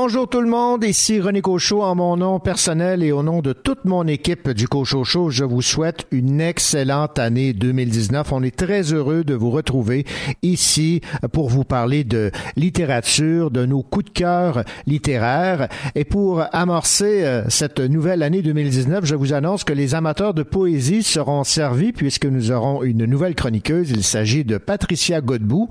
Bonjour tout le monde, ici René Cochot en mon nom personnel et au nom de toute mon équipe du Cochot Show, je vous souhaite une excellente année 2019. On est très heureux de vous retrouver ici pour vous parler de littérature, de nos coups de cœur littéraires et pour amorcer euh, cette nouvelle année 2019, je vous annonce que les amateurs de poésie seront servis puisque nous aurons une nouvelle chroniqueuse. Il s'agit de Patricia Godbout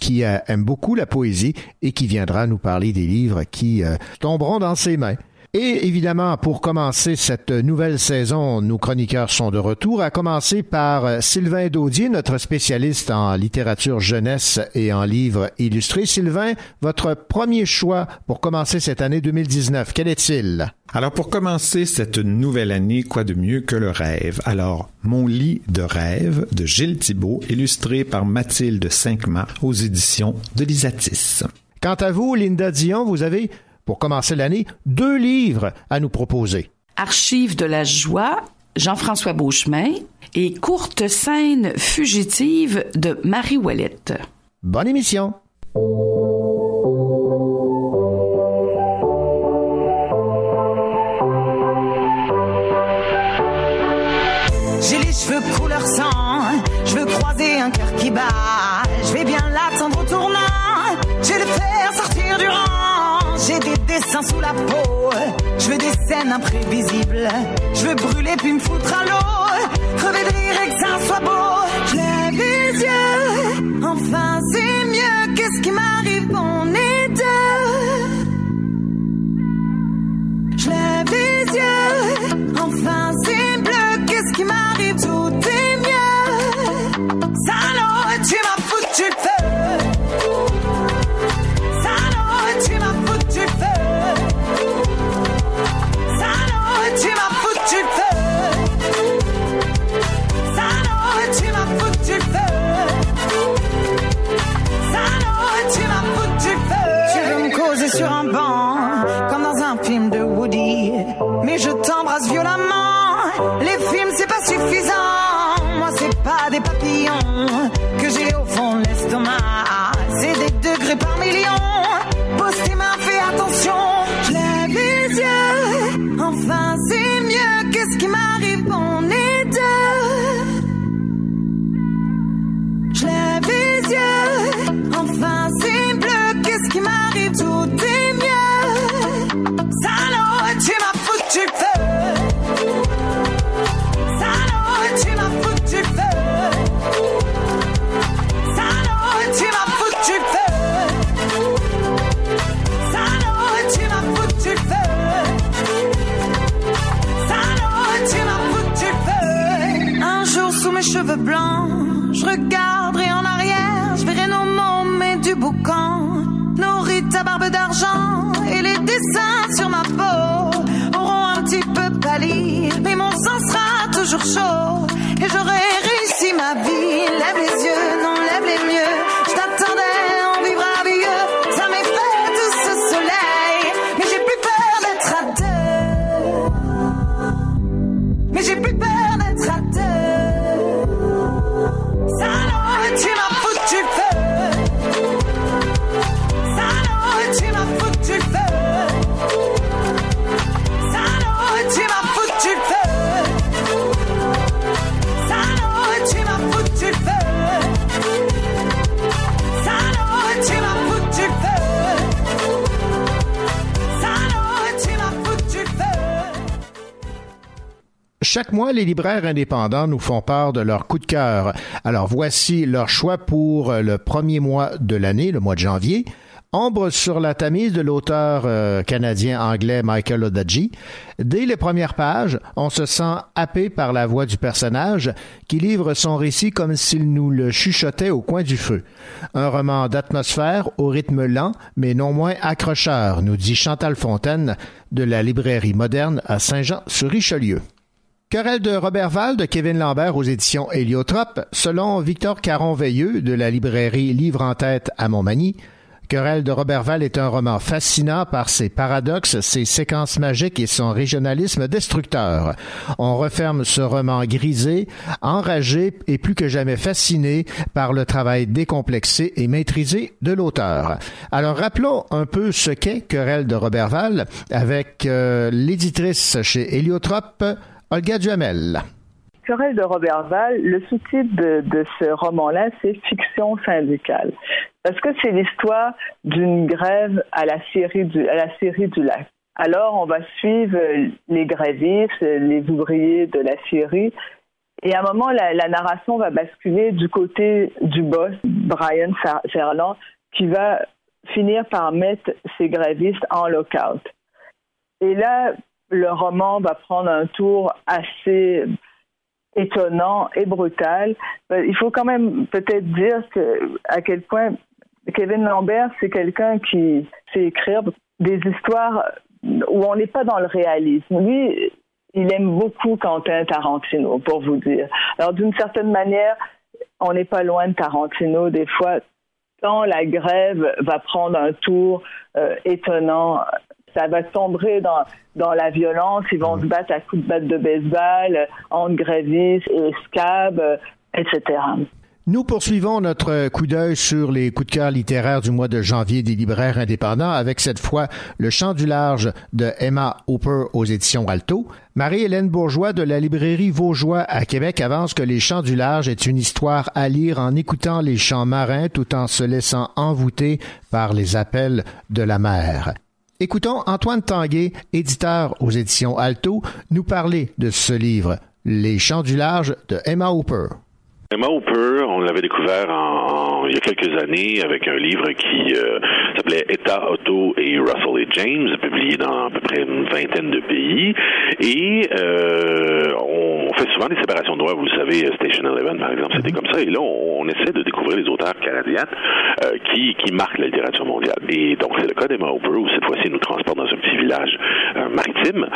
qui euh, aime beaucoup la poésie et qui viendra nous parler des livres qui euh, tomberont dans ses mains. Et évidemment, pour commencer cette nouvelle saison, nos chroniqueurs sont de retour, à commencer par euh, Sylvain Daudier, notre spécialiste en littérature jeunesse et en livres illustrés. Sylvain, votre premier choix pour commencer cette année 2019, quel est-il? Alors pour commencer cette nouvelle année, quoi de mieux que le rêve? Alors, Mon lit de rêve de Gilles Thibault, illustré par Mathilde Cinquemar aux éditions de l'Isatis. Quant à vous, Linda Dion, vous avez, pour commencer l'année, deux livres à nous proposer. Archives de la joie, Jean-François Beauchemin, et Courte scène fugitive de Marie Ouellette. Bonne émission. J'ai les cheveux couleur sang, je veux croiser un cœur qui bat. J'ai des dessins sous la peau, je veux des scènes imprévisibles. Je veux brûler puis me foutre à l'eau, crever de rire et que beau. Je les yeux, enfin c'est mieux. Qu'est-ce qui m'arrive, on est deux. Je les yeux, enfin c'est bleu. Qu'est-ce qui m'arrive, tout est mieux. Salaud, tu m'as foutu le mois, les libraires indépendants nous font part de leur coup de cœur. Alors voici leur choix pour euh, le premier mois de l'année, le mois de janvier. Ombre sur la tamise de l'auteur euh, canadien-anglais Michael Odaji. Dès les premières pages, on se sent happé par la voix du personnage qui livre son récit comme s'il nous le chuchotait au coin du feu. Un roman d'atmosphère au rythme lent, mais non moins accrocheur, nous dit Chantal Fontaine de la librairie moderne à Saint-Jean-sur-Richelieu. Querelle de Robert Val de Kevin Lambert aux éditions Héliotrope. Selon Victor Caron-Veilleux de la librairie Livre en tête à Montmagny, Querelle de Robertval est un roman fascinant par ses paradoxes, ses séquences magiques et son régionalisme destructeur. On referme ce roman grisé, enragé et plus que jamais fasciné par le travail décomplexé et maîtrisé de l'auteur. Alors rappelons un peu ce qu'est Querelle de Robertval avec euh, l'éditrice chez Héliotrope, Olga Duhamel. Querelle de Robertval, le sous-titre de, ce roman-là, c'est Fiction syndicale. Parce que c'est l'histoire d'une grève à la série du, à la série du lac? Alors, on va suivre les grévistes, les ouvriers de la série. Et à un moment, la, narration va basculer du côté du boss, Brian Ferland, qui va finir par mettre ces grévistes en lockout. Et là, le roman va prendre un tour assez étonnant et brutal. Il faut quand même peut-être dire que, à quel point Kevin Lambert, c'est quelqu'un qui sait écrire des histoires où on n'est pas dans le réalisme. Lui, il aime beaucoup Quentin Tarantino, pour vous dire. Alors, d'une certaine manière, on n'est pas loin de Tarantino. Des fois, quand la grève va prendre un tour euh, étonnant, ça va tomber dans, dans la violence. Ils vont se battre à coups de batte de baseball, entre grévistes et scab, euh, etc. Nous poursuivons notre coup d'œil sur les coups de cœur littéraires du mois de janvier des libraires indépendants avec cette fois Le Chant du large de Emma Hooper aux éditions Alto. Marie-Hélène Bourgeois de la librairie Vaugeois à Québec avance que Les Chants du large est une histoire à lire en écoutant les chants marins tout en se laissant envoûter par les appels de la mer. Écoutons Antoine Tanguay, éditeur aux éditions Alto, nous parler de ce livre, Les Chants du large de Emma Hooper. Emma Hooper, on l'avait découvert en, il y a quelques années avec un livre qui euh, s'appelait État, Auto et Russell et James, publié dans à peu près une vingtaine de pays. Et euh, on fait souvent des séparations de droits, vous le savez, Station Eleven par exemple, c'était mhm. comme ça. Et là, on, essaie de découvrir les auteurs canadiens euh, qui, qui marquent la littérature mondiale. Et donc c'est le cas d'Emma Hooper où cette fois-ci nous transporte dans un petit village maritime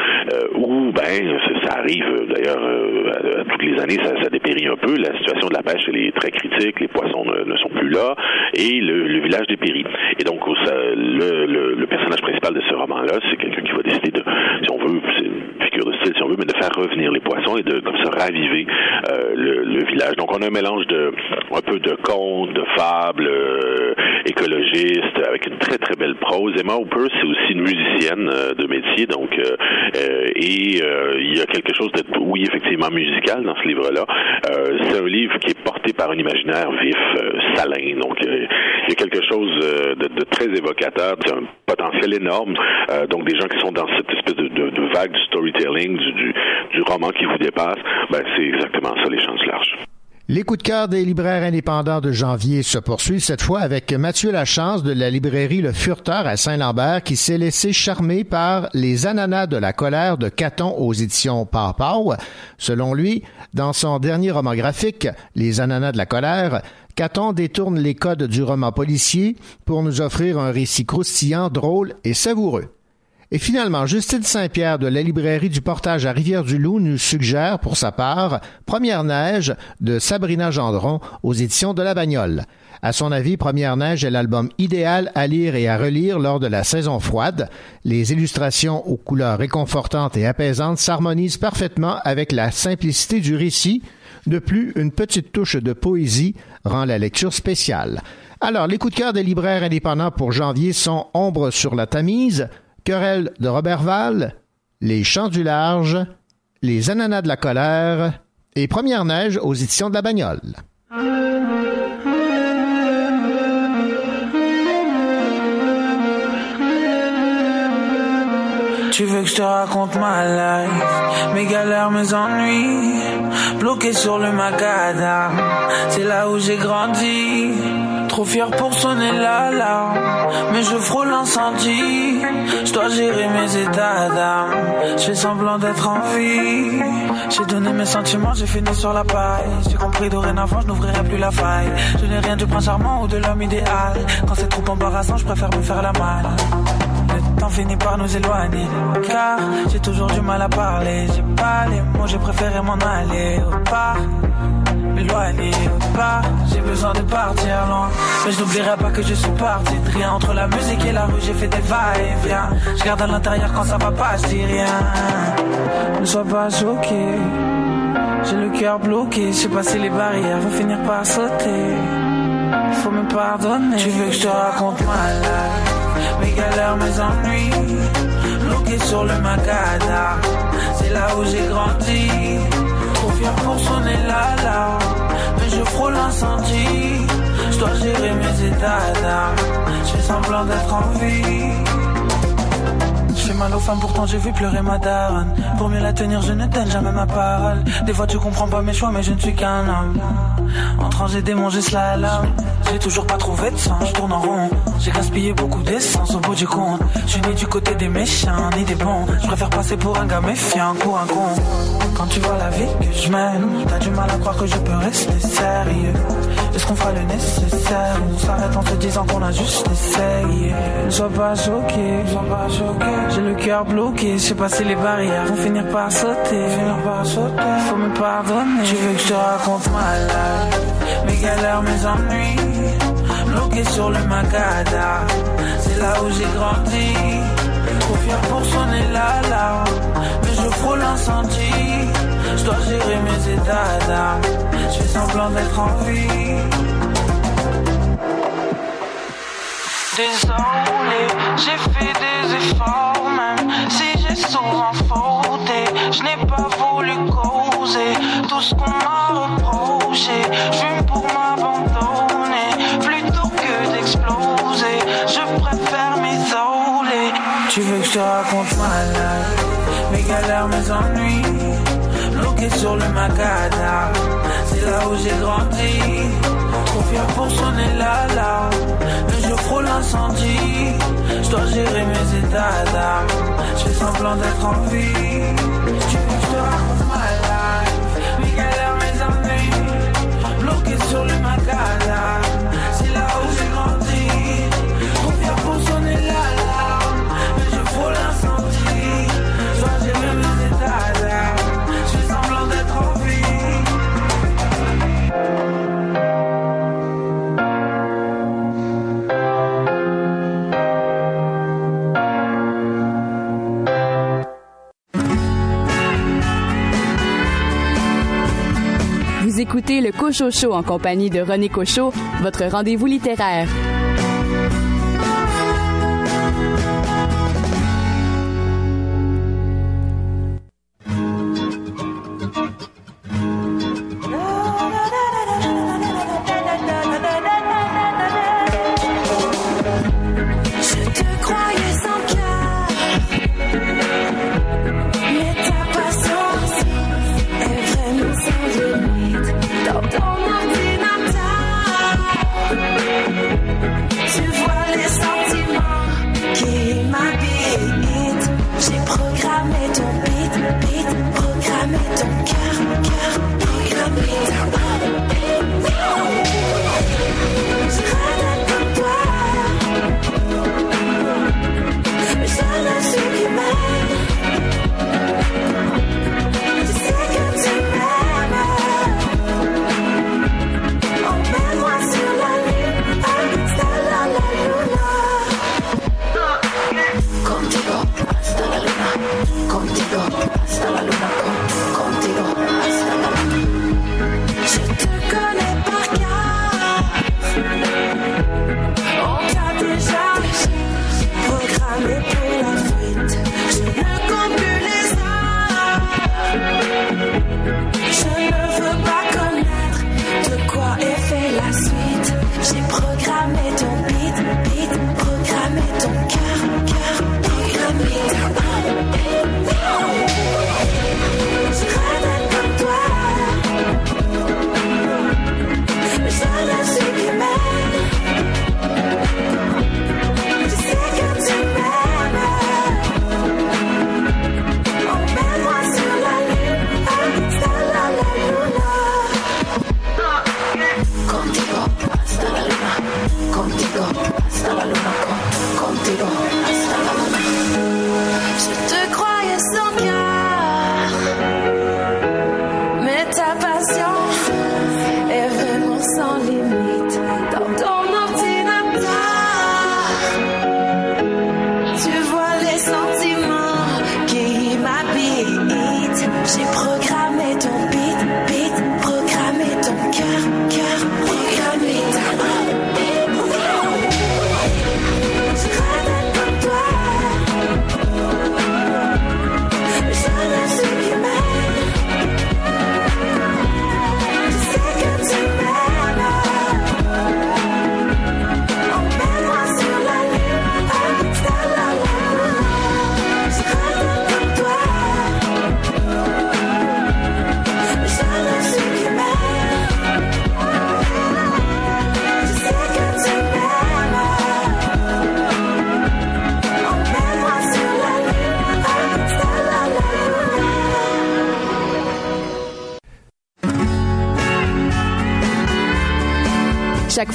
où ben ça, arrive d'ailleurs toutes les années, ça, ça dépérit un peu la situation de la pêche elle est très critique, les poissons ne, sont plus là, et le, village dépérit. Et donc, le, le, personnage principal de ce roman-là, c'est quelqu'un qui va décider de, si on veut, de style, si on veut, mais de faire revenir les poissons et de comme ça raviver euh, le, village. Donc, on a un mélange de un peu de contes, de fables euh, écologistes, avec une très très belle prose. Emma Hooper, c'est aussi une musicienne euh, de métier, donc et il y a quelque chose de, oui, effectivement musical dans ce livre-là. c'est un livre qui est porté par un imaginaire vif, euh, salin. Donc, euh, il y a quelque chose euh, de, très évocateur, c'est un potentiel énorme. donc, des gens qui sont dans cette espèce de, vague du storytelling, du, du, roman qui vous dépasse, ben, c'est exactement ça, les chances larges. Les coups de cœur des libraires indépendants de janvier se poursuivent cette fois avec Mathieu Lachance de la librairie Le Furteur à Saint-Lambert qui s'est laissé charmer par Les ananas de la colère de Caton aux éditions Pau. Selon lui, dans son dernier roman graphique, Les ananas de la colère, Caton détourne les codes du roman policier pour nous offrir un récit croustillant, drôle et savoureux. Et finalement, Justine Saint-Pierre de la librairie du portage à Rivière-du-Loup nous suggère, pour sa part, Première neige de Sabrina Gendron aux éditions de La Bagnole. À son avis, Première neige est l'album idéal à lire et à relire lors de la saison froide. Les illustrations aux couleurs réconfortantes et apaisantes s'harmonisent parfaitement avec la simplicité du récit. De plus, une petite touche de poésie rend la lecture spéciale. Alors, les coups de cœur des libraires indépendants pour janvier sont Ombre sur la Tamise, Querelle de Robertval, Les Chants du Large, Les Ananas de la Colère et Première Neige aux éditions de la Bagnole. Tu veux que je te raconte ma life, mes galères, mes ennuis, bloqué sur le macadam, c'est là où j'ai grandi. Trop fier pour sonner l'alarme, mais je frôle l'incendie. Je dois gérer mes états d'âme. Je fais semblant d'être en vie. J'ai donné mes sentiments, j'ai fini sur la paille. J'ai compris dorénavant, je n'ouvrirai plus la faille. Je n'ai rien du prince charmant ou de l'homme idéal. Quand c'est trop embarrassant, je préfère me faire la malle. T'en finis par nous éloigner. Car j'ai toujours du mal à parler. J'ai pas les mots, j'ai préféré m'en aller au pas. M'éloigner au pas, j'ai besoin de partir loin. Mais je n'oublierai pas que je suis parti de rien. Entre la musique et la rue, j'ai fait des va-et-vient. Je garde à l'intérieur quand ça va pas, je dis rien. Ne sois pas choqué. J'ai le cœur bloqué, j'ai passé les barrières vont finir par sauter. Faut me pardonner. Tu veux que je te raconte ma life, mes galères, mes ennuis. Bloqué sur le Macada, c'est là où j'ai grandi. Trop fier pour sonner la la, mais je frôle l'incendie. Je dois gérer mes états d'âme, je fais semblant d'être en vie. Je mal aux femmes, pourtant j'ai vu pleurer ma daronne. Pour mieux la tenir, je ne donne jamais ma parole. Des fois tu comprends pas mes choix, mais je ne suis qu'un homme. En train j'ai démangé slalom. J'ai toujours pas trouvé de sens, je tourne en rond. J'ai gaspillé beaucoup d'essence au bout du compte. Je suis ni du côté des méchants, ni des bons. Je préfère passer pour un gars méfiant ou un con. Quand tu vois la vie que je mène, t'as du mal à croire que je peux rester sérieux. Est-ce qu'on fera le nécessaire On s'arrête en se disant qu'on a juste essayé? Ne sois pas choqué, pas choqué J'ai le cœur bloqué, j'ai passé les barrières Vont finir par sauter, finir par sauter Faut me pardonner Tu veux que je te raconte ma life? Mes galères, mes ennuis Bloqué sur le Macada C'est là où j'ai grandi. Trop fier pour sonner la la Mais je frôle l'incendie Je dois gérer mes états d'âme. Je fais semblant d'être en vie. Désolé, j'ai fait des efforts, même si j'ai souvent fauté. Je n'ai pas voulu causer tout ce qu'on m'a Je pour m'abandonner plutôt que d'exploser. Je préfère m'isoler. Tu veux que je te raconte ma life, mes galères, mes ennuis, bloqués sur le Macada c'est là où j'ai grandi. Trop fier pour sonner la la, mais je frôle l'incendie. Je dois gérer mes états d'âme, je fais semblant d'être en vie. Tu veux que je te raconte ma écoutez le Cocho Show en compagnie de René Cocho, votre rendez-vous littéraire. hasta la luz.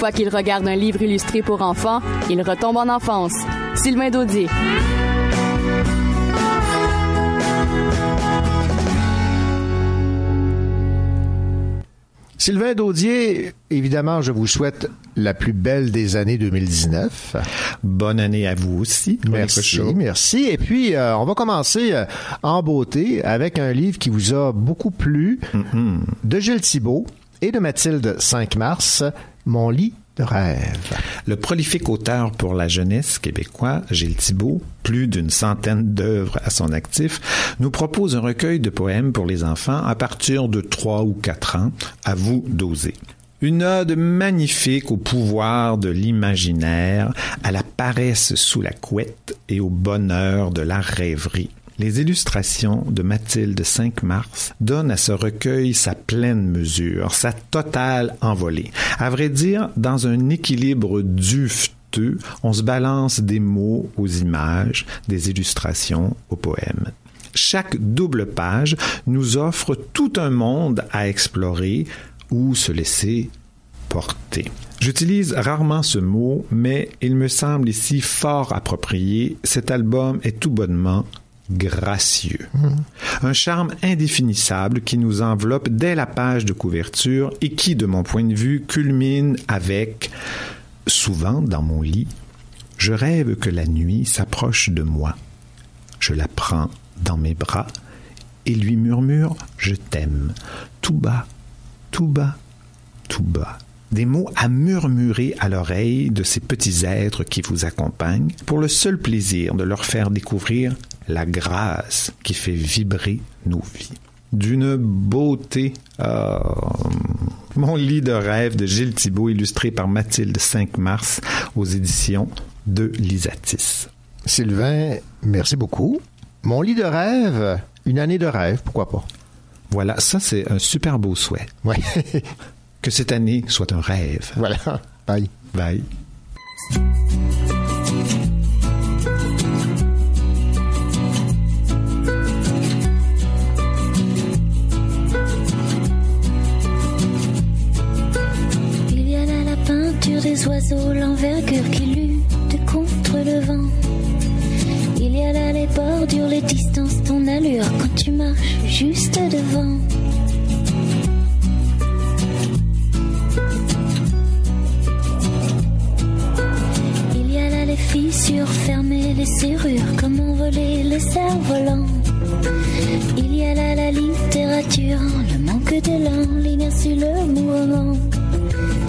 Fois qu'il regarde un livre illustré pour enfants, il retombe en enfance. Sylvain Daudier. Sylvain Daudier, évidemment, je vous souhaite la plus belle des années 2019. Bonne année à vous aussi. Merci, merci. Et puis, euh, on va commencer euh, en beauté avec un livre qui vous a beaucoup plu, Mm-hmm. de Gilles Thibault et de Mathilde 5 mars, Mon lit de rêve. Le prolifique auteur pour la jeunesse québécois, Gilles Thibault, plus d'une centaine d'œuvres à son actif, nous propose un recueil de poèmes pour les enfants à partir de 3 ou 4 ans. À vous d'oser. Une ode magnifique au pouvoir de l'imaginaire, à la paresse sous la couette et au bonheur de la rêverie. Les illustrations de Mathilde 5 mars donnent à ce recueil sa pleine mesure, sa totale envolée. À vrai dire, dans un équilibre dufteux, on se balance des mots aux images, des illustrations aux poèmes. Chaque double page nous offre tout un monde à explorer ou se laisser porter. J'utilise rarement ce mot, mais il me semble ici fort approprié. Cet album est tout bonnement gracieux. Un charme indéfinissable qui nous enveloppe dès la page de couverture et qui, de mon point de vue, culmine avec Souvent dans mon lit, je rêve que la nuit s'approche de moi. Je la prends dans mes bras et lui murmure Je t'aime, tout bas, tout bas, tout bas. Des mots à murmurer à l'oreille de ces petits êtres qui vous accompagnent pour le seul plaisir de leur faire découvrir la grâce qui fait vibrer nos vies. D'une beauté. ah, mon lit de rêve de Gilles Thibault, illustré par Mathilde 5 mars aux éditions de Lisatis. Sylvain, merci beaucoup. Mon lit de rêve, une année de rêve, pourquoi pas? Voilà, ça c'est un super beau souhait. Ouais. Que cette année soit un rêve. voilà. Bye. Bye. Oiseaux, l'envergure qui lutte contre le vent. Il y a là les bordures, les distances, ton allure quand tu marches juste devant. Il y a là les fissures fermées, les serrures, comment voler le cerf-volant. Il y a là la littérature, le manque d'élan, l'inertie, le mouvement.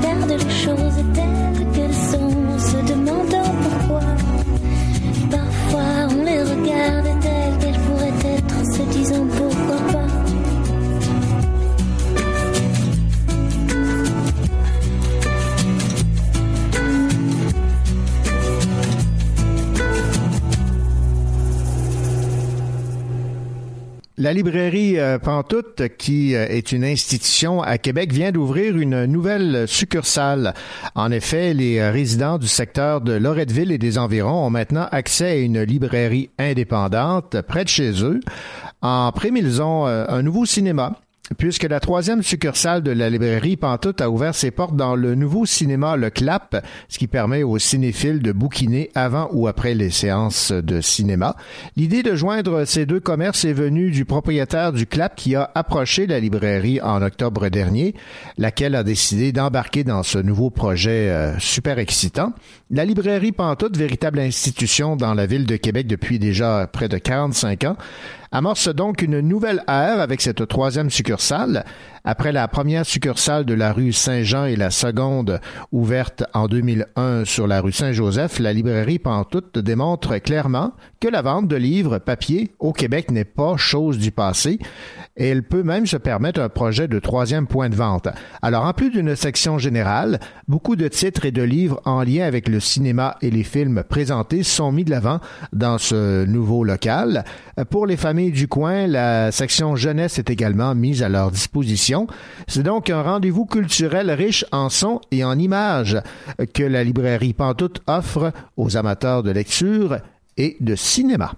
Regarde les choses telles qu'elles sont se demandant pourquoi. Parfois on les regarde La librairie euh, Pantoute, qui euh, est une institution à Québec, vient d'ouvrir une nouvelle succursale. En effet, les euh, résidents du secteur de Loretteville et des environs ont maintenant accès à une librairie indépendante près de chez eux. En ont un nouveau cinéma puisque la troisième succursale de la librairie Pantoute a ouvert ses portes dans le nouveau cinéma Le Clap, ce qui permet aux cinéphiles de bouquiner avant ou après les séances de cinéma. L'idée de joindre ces deux commerces est venue du propriétaire du Clap qui a approché la librairie en octobre dernier, laquelle a décidé d'embarquer dans ce nouveau projet euh, super excitant. La librairie Pantoute, véritable institution dans la ville de Québec depuis déjà près de 45 ans, amorce donc une nouvelle ère avec cette troisième succursale après la première succursale de la rue Saint-Jean et la seconde ouverte en 2001 sur la rue Saint-Joseph, la librairie Pantoute démontre clairement que la vente de livres papier au Québec n'est pas chose du passé et elle peut même se permettre un projet de troisième point de vente. Alors, en plus d'une section générale, beaucoup de titres et de livres en lien avec le cinéma et les films présentés sont mis de l'avant dans ce nouveau local. Pour les familles du coin, la section jeunesse est également mise à leur disposition c'est donc un rendez-vous culturel riche en sons et en images que la librairie Pantoute offre aux amateurs de lecture et de cinéma.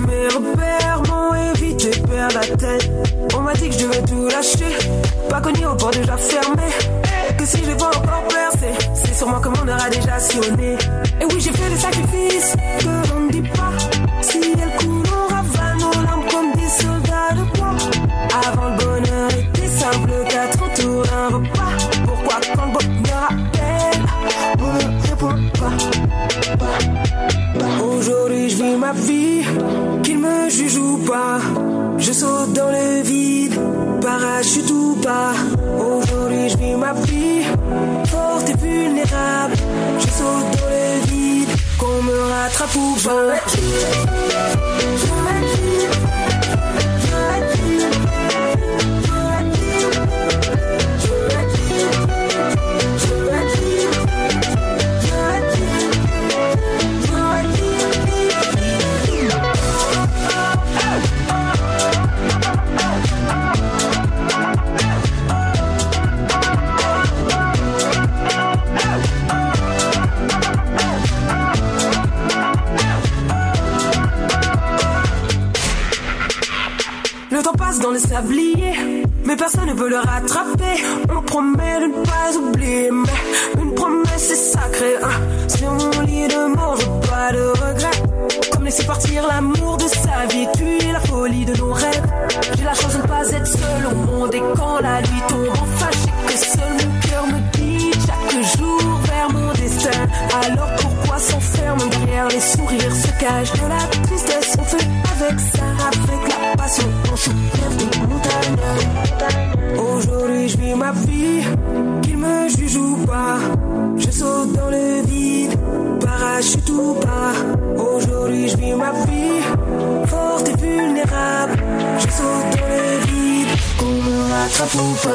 Mes repères m'ont évité perdre la tête. On m'a dit que je devais tout lâcher, pas connu au port déjà fermé. Que si je pas encore percer, c'est sûrement que mon heure a déjà sonné. Et oui, j'ai fait des sacrifices que l'on ne dit pas. Si elle coule, on ravale nos larmes comme des soldats de bois. Avant le bonheur était simple, quatre autour d'un repas. Pourquoi quand le bonheur appelle, on ne répond pas? Aujourd'hui je vis ma vie, qu'il me juge ou pas. Je saute dans le vide, parachute ou pas. Aujourd'hui je vis ma vie, forte et vulnérable. Je saute dans le vide, qu'on me rattrape ou pas. Dans le sablier, mais personne ne peut le rattraper. On promet de ne pas oublier, mais une promesse est sacrée. Hein. Sur mon lit de mort, je pas de regret. Comme laisser partir l'amour de sa vie, tuer la folie de nos rêves. J'ai la chance de ne pas être seul au monde et quand la nuit tombe, enfin que seul mon cœur me guide chaque jour vers mon destin. Alors pourquoi s'enferme derrière les sourires, se cache de la tristesse, on fait avec ça, Aujourd'hui je vis ma vie, qu'il me juge ou pas. Je saute dans le vide, parachute ou pas. Aujourd'hui je vis ma vie, forte et vulnérable. Je saute dans le vide, qu'on me rattrape ou pas.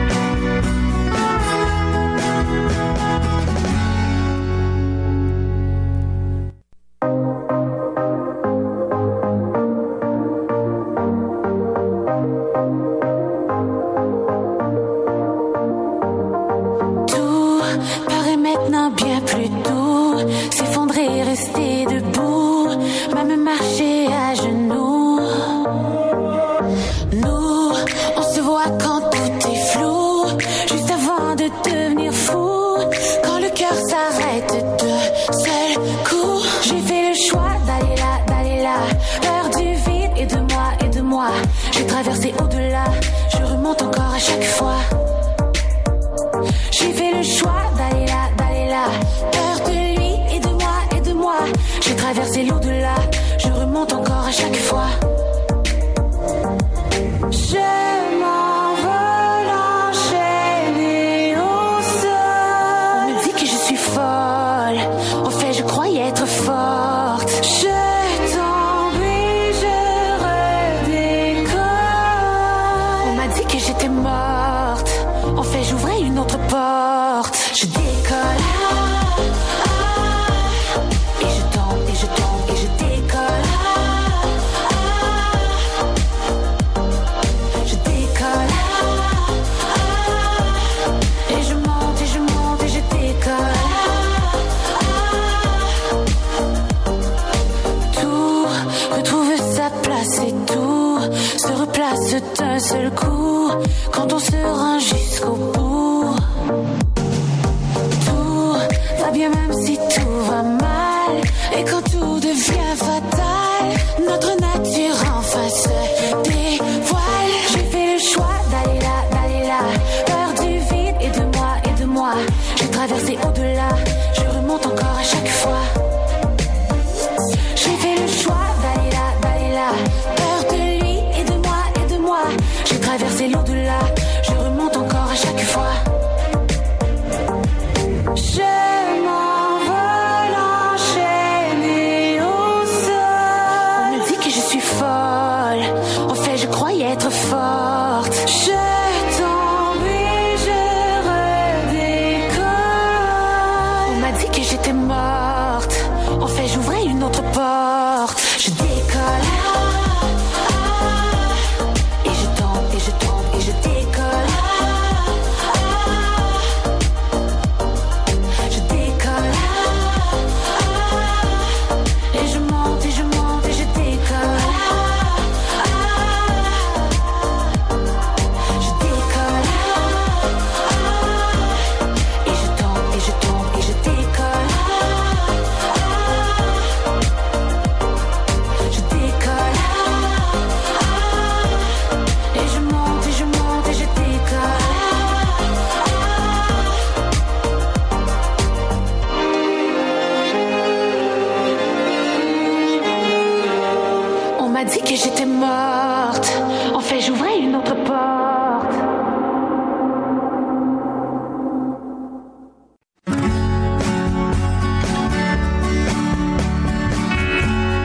Dit que j'étais morte. En fait, j'ouvrais une autre porte.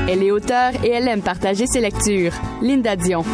Elle est auteure et elle aime partager ses lectures. Linda Dion.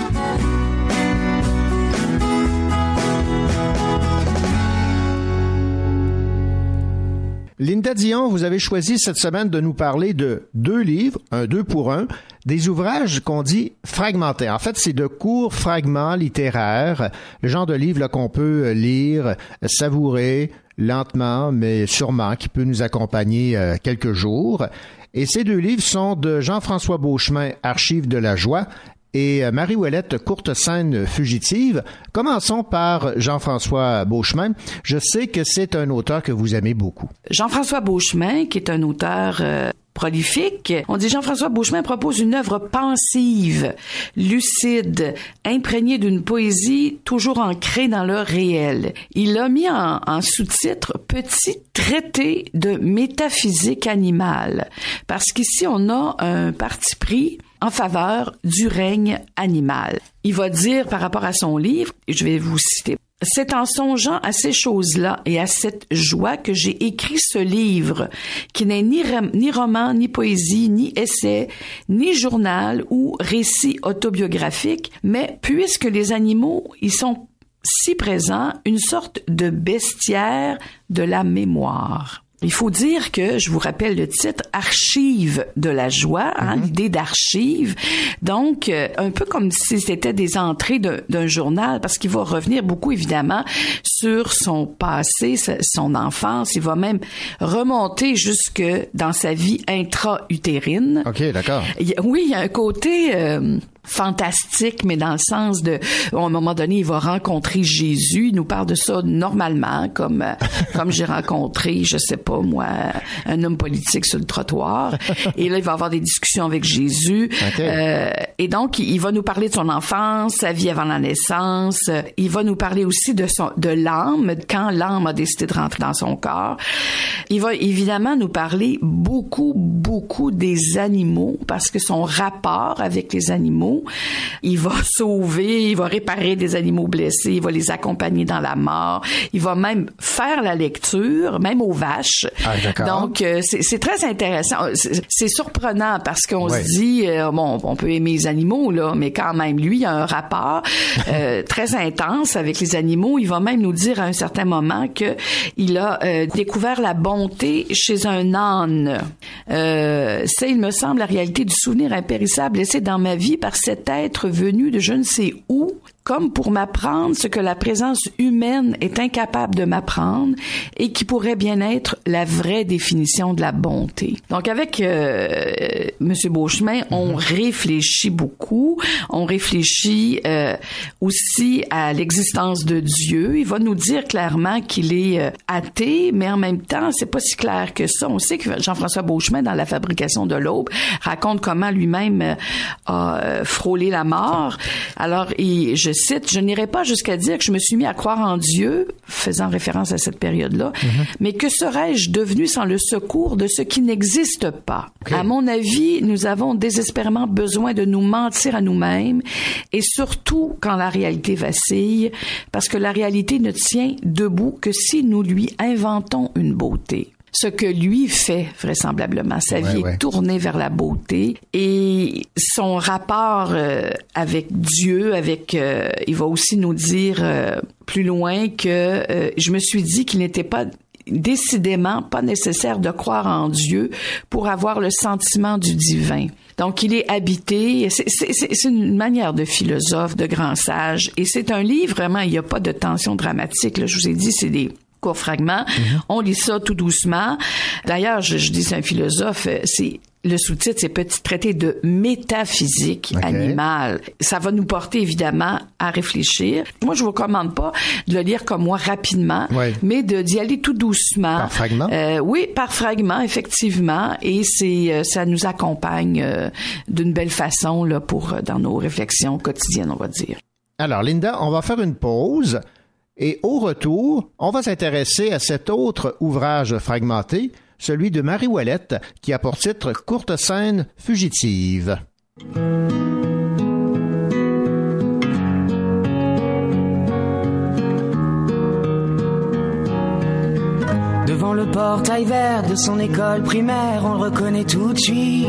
Linda Dion, vous avez choisi cette semaine de nous parler de deux livres, un deux pour un, des ouvrages qu'on dit fragmentés. En fait, c'est de courts fragments littéraires, le genre de livre qu'on peut lire, savourer lentement, mais sûrement, qui peut nous accompagner euh, quelques jours. Et ces deux livres sont de Jean-François Beauchemin, Archives de la joie, et euh, Marie-Ouellette, courte scène fugitive. Commençons par Jean-François Beauchemin. Je sais que c'est un auteur que vous aimez beaucoup. Jean-François Beauchemin, qui est un auteur euh, prolifique. On dit Jean-François Beauchemin propose une œuvre pensive, lucide, imprégnée d'une poésie toujours ancrée dans le réel. Il a mis en, en sous-titre Petit traité de métaphysique animale, parce qu'ici on a un parti pris en faveur du règne animal. Il va dire par rapport à son livre, et je vais vous citer, c'est en songeant à ces choses-là et à cette joie que j'ai écrit ce livre, qui n'est ni, ni roman, ni poésie, ni essai, ni journal ou récit autobiographique, mais puisque les animaux y sont si présents, une sorte de bestiaire de la mémoire. Il faut dire que, je vous rappelle le titre, Archives de la joie, hein, Mhm. l'idée d'archives. Donc, euh, un peu comme si c'était des entrées d'un journal, parce qu'il va revenir beaucoup, évidemment, sur son passé, sa- son enfance. Il va même remonter jusque dans sa vie intra-utérine. OK, d'accord. Oui, il y a un côté euh, fantastique, mais dans le sens de, à un moment donné, il va rencontrer Jésus. Il nous parle de ça normalement, comme euh, comme j'ai rencontré, je sais pas moi, un homme politique sur le trottoir. Et là, il va avoir des discussions avec Jésus. Euh, et donc, il va nous parler de son enfance, sa vie avant la naissance. Il va nous parler aussi de son de l'âme, quand l'âme a décidé de rentrer dans son corps. Il va évidemment nous parler beaucoup, beaucoup des animaux, parce que son rapport avec les animaux, il va sauver, il va réparer des animaux blessés, il va les accompagner dans la mort, il va même faire la lecture, même aux vaches. Ah. Donc, euh, c'est très intéressant. C'est surprenant parce qu'on se dit, euh, bon, on peut aimer les animaux, là, mais quand même, lui, il a un rapport euh, très intense avec les animaux. Il va même nous dire à un certain moment que il a découvert la bonté chez un âne. C'est, il me semble, la réalité du souvenir impérissable laissé dans ma vie par cet être venu de je ne sais où, comme pour m'apprendre ce que la présence humaine est incapable de m'apprendre et qui pourrait bien être la vraie définition de la bonté. Donc avec euh, Monsieur Beauchemin, on réfléchit beaucoup, on réfléchit euh, aussi à l'existence de Dieu. Il va nous dire clairement qu'il est euh, athée, mais en même temps, c'est pas si clair que ça. On sait que Jean-François Beauchemin, dans la fabrication de l'aube, raconte comment lui-même euh, a euh, frôlé la mort. Alors, il, je cite, je n'irai pas jusqu'à dire que je me suis mis à croire en Dieu, faisant référence à cette période-là, mais que serais-je devenu sans le secours de ce qui n'existe pas? À mon avis, nous avons désespérément besoin de nous mentir à nous-mêmes et surtout quand la réalité vacille, parce que la réalité ne tient debout que si nous lui inventons une beauté ce que lui fait vraisemblablement. Sa Ouais, vie ouais. est tournée vers la beauté et son rapport euh, avec Dieu, avec, euh, il va aussi nous dire euh, plus loin que euh, je me suis dit qu'il n'était pas décidément pas nécessaire de croire en Dieu pour avoir le sentiment du divin. Donc, il est habité. C'est une manière de philosophe, de grand sage. Et c'est un livre, vraiment, il n'y a pas de tension dramatique. Là. Je vous ai dit, c'est des courts fragments. On lit ça tout doucement. D'ailleurs, je, je dis c'est un philosophe, euh, c'est le sous-titre, c'est Petit traité de métaphysique animale. Ça va nous porter évidemment à réfléchir. Moi, je vous recommande pas de le lire comme moi rapidement, Ouais. mais de d'y aller tout doucement. Par fragment? Euh, oui, par fragment, effectivement, et c'est euh, ça nous accompagne euh, d'une belle façon là pour euh, dans nos réflexions quotidiennes, on va dire. Alors, Linda, on va faire une pause et au retour, on va s'intéresser à cet autre ouvrage fragmenté, celui de Marie Ouellette, qui a pour titre Courte scène fugitive. Devant le portail vert de son école primaire, on le reconnaît tout de suite.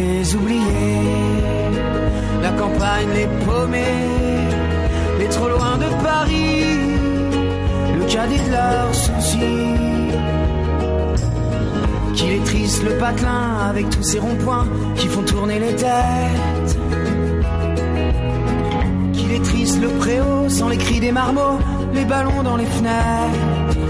Les oubliés, la campagne les paumés, les trop loin de Paris, le cadet de leurs soucis. Qu'il est triste le patelin avec tous ces ronds-points qui font tourner les têtes. Qu'il est triste le préau sans les cris des marmots, les ballons dans les fenêtres.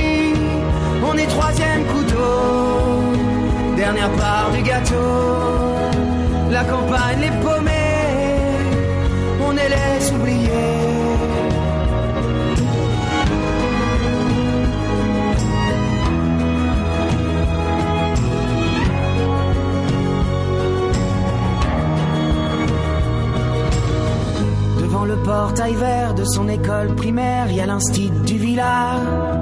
On est troisième couteau, dernière part du gâteau, la campagne, les paumés, on est les oubliés. le portail vert de son école primaire, il y a l'instit du village.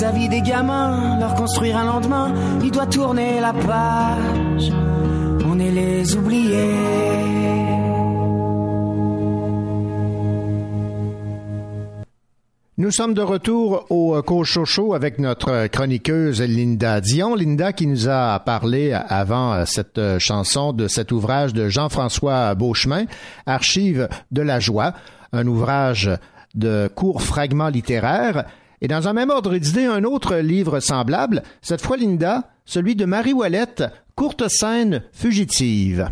Vie des gamins, leur construire un lendemain, il doit tourner la page. On est les oubliés. Nous sommes de retour au Cochocho avec notre chroniqueuse Linda Dion. Linda qui nous a parlé avant cette chanson de cet ouvrage de Jean-François Beauchemin, Archives de la joie, un ouvrage de courts fragments littéraires. Et dans un même ordre d'idée, un autre livre semblable, cette fois Linda, celui de Marie Ouellette, Courte scène fugitive.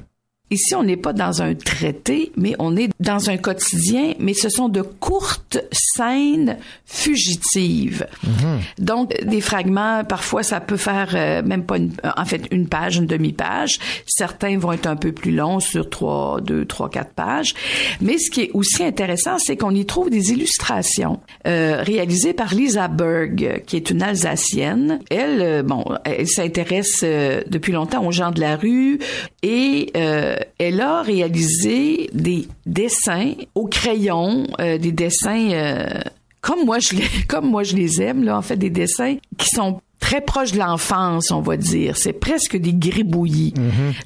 Ici, on n'est pas dans un traité, mais on est dans un quotidien, mais ce sont de courtes scènes fugitives. Mm-hmm. Donc, des fragments, parfois, ça peut faire euh, même pas, une, en fait, une page, une demi-page. Certains vont être un peu plus longs, sur trois, deux, trois, quatre pages. Mais ce qui est aussi intéressant, c'est qu'on y trouve des illustrations euh, réalisées par Lisa Berg, qui est une Alsacienne. Elle, euh, bon, elle s'intéresse euh, depuis longtemps aux gens de la rue et euh, elle a réalisé des dessins au crayon, euh, des dessins euh, comme moi je les, aime en fait des dessins qui sont très proches de l'enfance, on va dire. C'est presque des gribouillis.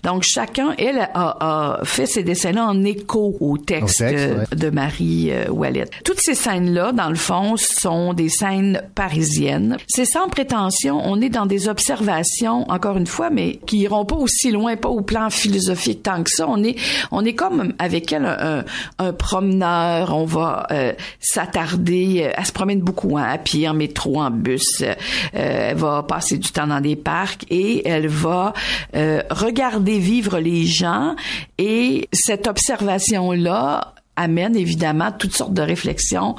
Donc, chacun, elle, a, a fait ces dessins-là en écho au texte, Au texte, ouais. de Marie euh, Ouellette. Toutes ces scènes-là, dans le fond, sont des scènes parisiennes. C'est sans prétention. On est dans des observations, encore une fois, mais qui iront pas aussi loin, pas au plan philosophique tant que ça. On est, on est comme avec elle un, un promeneur. On va euh, s'attarder. euh, Elle se promène beaucoup hein, à pied, en métro, en bus. Euh, elle va passer du temps dans des parcs et elle va euh, regarder vivre les gens. Et cette observation-là amène évidemment toutes sortes de réflexions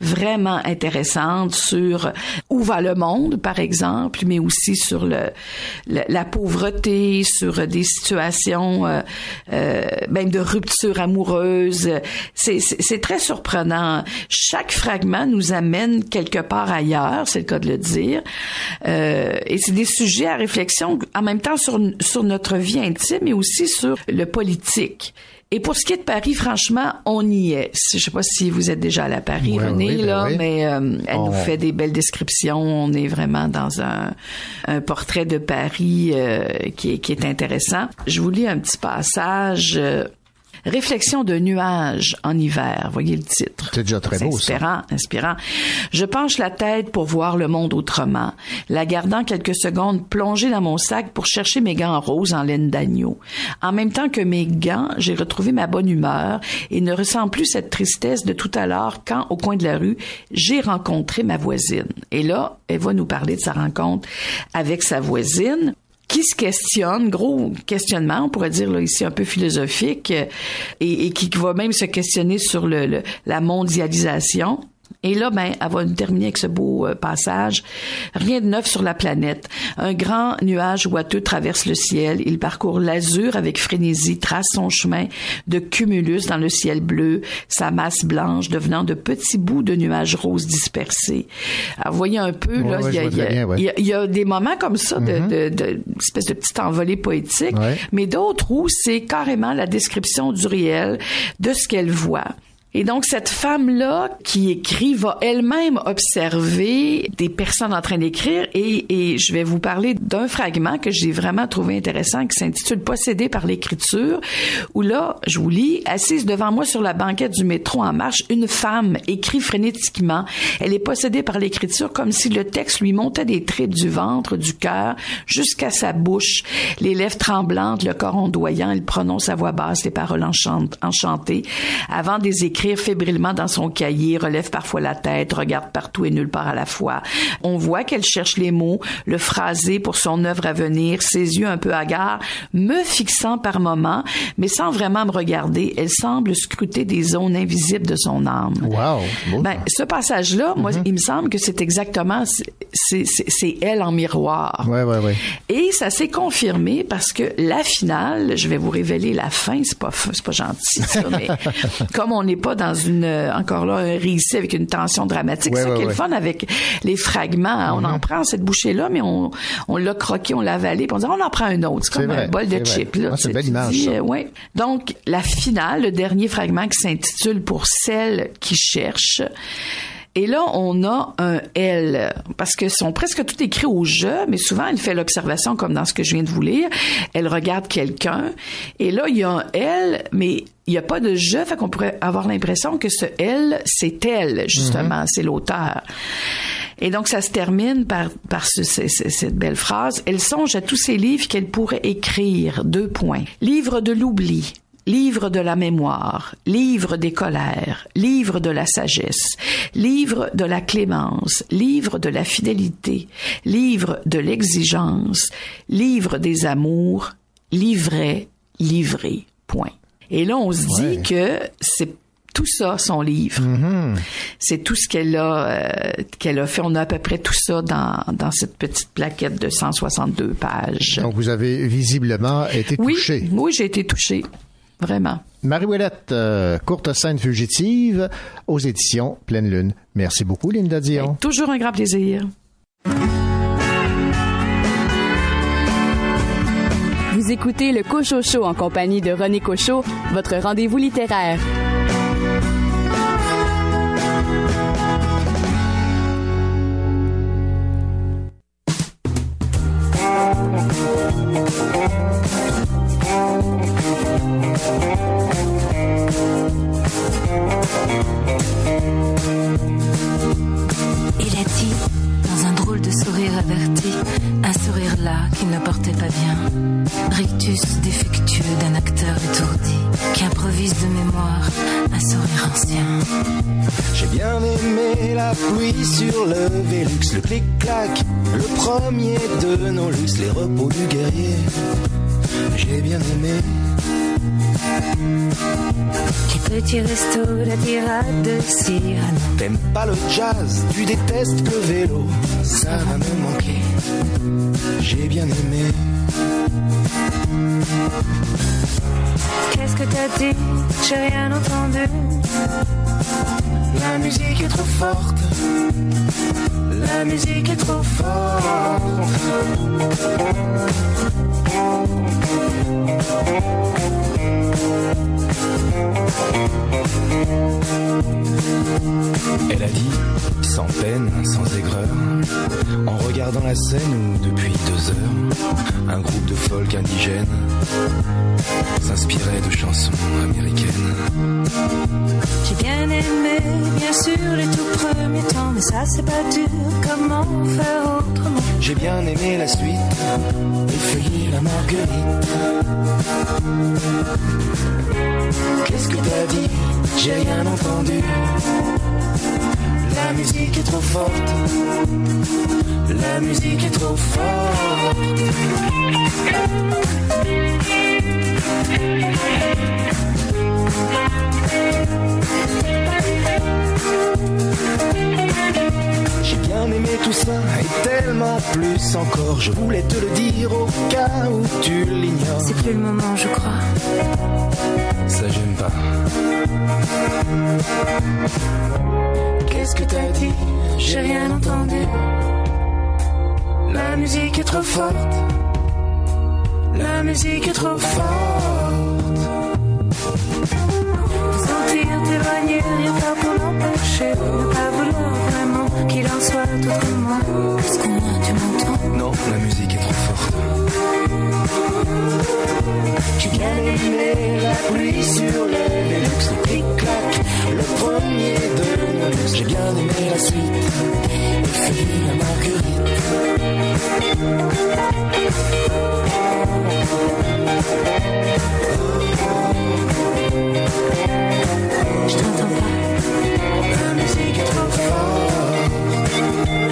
vraiment intéressantes sur où va le monde, par exemple, mais aussi sur le, la pauvreté, sur des situations euh, euh, même de rupture amoureuse. C'est très surprenant. Chaque fragment nous amène quelque part ailleurs, c'est le cas de le dire. Euh, et c'est des sujets à réflexion en même temps sur, sur notre vie intime, mais aussi sur le politique. Et pour ce qui est de Paris, franchement, on y est. Je sais pas si vous êtes déjà allé à Paris, René, ben là, mais euh, elle nous fait des belles descriptions. On est vraiment dans un, un portrait de Paris euh, qui, est, qui est intéressant. Je vous lis un petit passage. Réflexion de nuages en hiver. Voyez le titre. C'est déjà très beau, inspirant, Inspirant. Je penche la tête pour voir le monde autrement, la gardant quelques secondes plongée dans mon sac pour chercher mes gants roses en laine d'agneau. En même temps que mes gants, j'ai retrouvé ma bonne humeur et ne ressens plus cette tristesse de tout à l'heure quand, au coin de la rue, j'ai rencontré ma voisine. Et là, elle va nous parler de sa rencontre avec sa voisine qui se questionne, gros questionnement, on pourrait dire là ici un peu philosophique, euh, et, et qui va même se questionner sur le la mondialisation. Et là, ben, elle va terminer avec ce beau euh, passage. Rien de neuf sur la planète. Un grand nuage ouateux traverse le ciel. Il parcourt l'azur avec frénésie, trace son chemin de cumulus dans le ciel bleu, sa masse blanche devenant de petits bouts de nuages roses dispersés. Alors, vous voyez un peu, là, il y, a des moments comme ça, de, mm-hmm. de, de, espèce de petite envolée poétique, mais d'autres où c'est carrément la description du réel, de ce qu'elle voit. Et donc, cette femme-là qui écrit va elle-même observer des personnes en train d'écrire et, et je vais vous parler d'un fragment que j'ai vraiment trouvé intéressant qui s'intitule Possédé par l'écriture, où là, je vous lis, assise devant moi sur la banquette du métro en marche, une femme écrit frénétiquement. Elle est possédée par l'écriture comme si le texte lui montait des traits du ventre, du cœur, jusqu'à sa bouche. Les lèvres tremblantes, le corps ondoyant, elle prononce à voix basse les paroles enchantées avant des écrits fébrilement dans son cahier, relève parfois la tête, regarde partout et nulle part à la fois. On voit qu'elle cherche les mots, le phrasé pour son œuvre à venir, ses yeux un peu hagards, me fixant par moments, mais sans vraiment me regarder. Elle semble scruter des zones invisibles de son âme. Wow. Ben, ce passage-là, moi, mm-hmm. il me semble que c'est exactement, c'est elle en miroir. Ouais, ouais, ouais. Et ça s'est confirmé parce que la finale, je vais vous révéler la fin, c'est pas, c'est pas gentil, ça, mais comme on n'est pas dans une encore là un récit avec une tension dramatique. c'est ça qui est le fun avec les fragments. Hein. On en mm-hmm. prend cette bouchée là, mais on, on l'a croqué, on l'a avalé, puis on dit on en prend un autre. C'est comme un bol de chips là. Ah, c'est belle image. Euh, ouais. Donc la finale, le dernier fragment qui s'intitule pour celle qui cherche. Et là, on a un elle, parce que sont presque tout écrit au je, mais souvent, elle fait l'observation comme dans ce que je viens de vous lire. Elle regarde quelqu'un, et là, il y a un elle, mais il n'y a pas de je, fait qu'on pourrait avoir l'impression que ce elle, c'est elle, justement, mhm. c'est l'auteur. Et donc, ça se termine par, par cette belle phrase. Elle songe à tous ces livres qu'elle pourrait écrire. Deux points. Livre de l'oubli, livre de la mémoire, livre des colères, livre de la sagesse, livre de la clémence, livre de la fidélité, livre de l'exigence, livre des amours, livret, livré, point. Et là, on se dit que c'est tout ça, son livre. Mm-hmm. C'est tout ce qu'elle a, euh, qu'elle a fait. On a à peu près tout ça dans, dans cette petite plaquette de 162 pages. Donc, vous avez visiblement été touchée. Oui, j'ai été touchée. Vraiment. Marie-Ouellette, euh, courte scène fugitive aux éditions Pleine Lune. Merci beaucoup, Linda Dion. toujours un grand plaisir. Vous écoutez le Cocho Show en compagnie de René Cochot, votre rendez-vous littéraire. Un sourire là qui ne portait pas bien. Rictus défectueux d'un acteur étourdi qui improvise de mémoire un sourire ancien. J'ai bien aimé la pluie sur le Vélux, le clic-clac, le premier de nos luxe, les repos du guerrier. J'ai bien aimé Mm-hmm. Les petits restos, la tirade de Cyrano. T'aimes pas le jazz, tu détestes le vélo. Ça va me manquer. J'ai bien aimé. Qu'est-ce que t'as dit? J'ai rien entendu. La musique est trop forte. La musique est trop forte. Elle a dit, sans peine, sans aigreur, en regardant la scène où, depuis deux heures, un groupe de folk indigène s'inspirait de chansons américaines. J'ai bien aimé, bien sûr, les tout premiers temps, mais ça c'est pas dur. Comment faire autrement? J'ai bien aimé la suite, effeuiller la marguerite. Qu'est-ce que t'as dit? J'ai rien entendu. La musique est trop forte. La musique est trop forte. Bien aimé tout ça et tellement plus encore. Je voulais te le dire au cas où tu l'ignores. C'est plus le moment, je crois. Ça j'aime pas. Qu'est-ce que t'as dit? J'ai rien entendu. La musique est trop forte. La musique est trop forte. Sentir t'éloigner, rien faire pour l'empêcher. Ne pas vouloir qu'il en soit autrement. Est-ce qu'au moins tu m'entends Non, la musique est trop forte. J'ai bien aimé la pluie sur le Velux, le clic-clac, le premier de nos J'ai bien aimé la suite, et fini la marguerite. Je t'entends pas. La musique est trop forte. Thank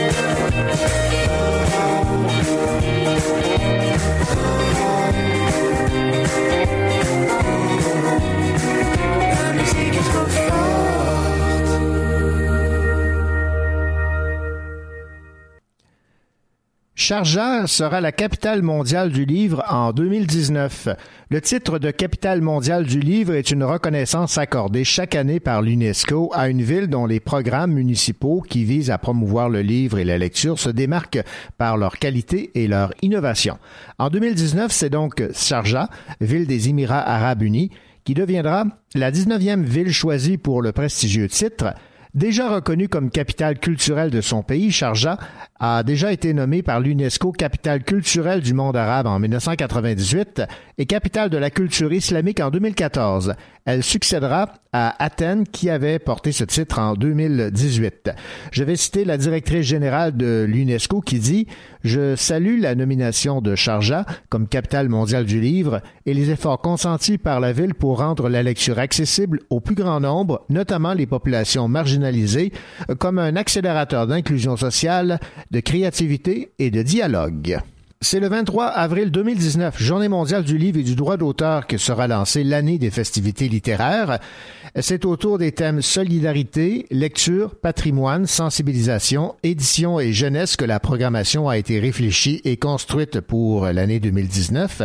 Sharjah sera la capitale mondiale du livre en 2019. Le titre de capitale mondiale du livre est une reconnaissance accordée chaque année par l'UNESCO à une ville dont les programmes municipaux qui visent à promouvoir le livre et la lecture se démarquent par leur qualité et leur innovation. En 2019, c'est donc Sharjah, ville des Émirats arabes unis, qui deviendra la 19e ville choisie pour le prestigieux titre. Déjà reconnue comme capitale culturelle de son pays, Sharjah a déjà été nommée par l'UNESCO capitale culturelle du monde arabe en 1998 et capitale de la culture islamique en 2014. Elle succédera à Athènes qui avait porté ce titre en 2018. Je vais citer la directrice générale de l'UNESCO qui dit Je salue la nomination de Sharjah comme capitale mondiale du livre et les efforts consentis par la ville pour rendre la lecture accessible au plus grand nombre, notamment les populations marginalisées, comme un accélérateur d'inclusion sociale, de créativité et de dialogue. C'est le 23 avril 2019, Journée mondiale du livre et du droit d'auteur, que sera lancée l'année des festivités littéraires. C'est autour des thèmes solidarité, lecture, patrimoine, sensibilisation, édition et jeunesse que la programmation a été réfléchie et construite pour l'année 2019.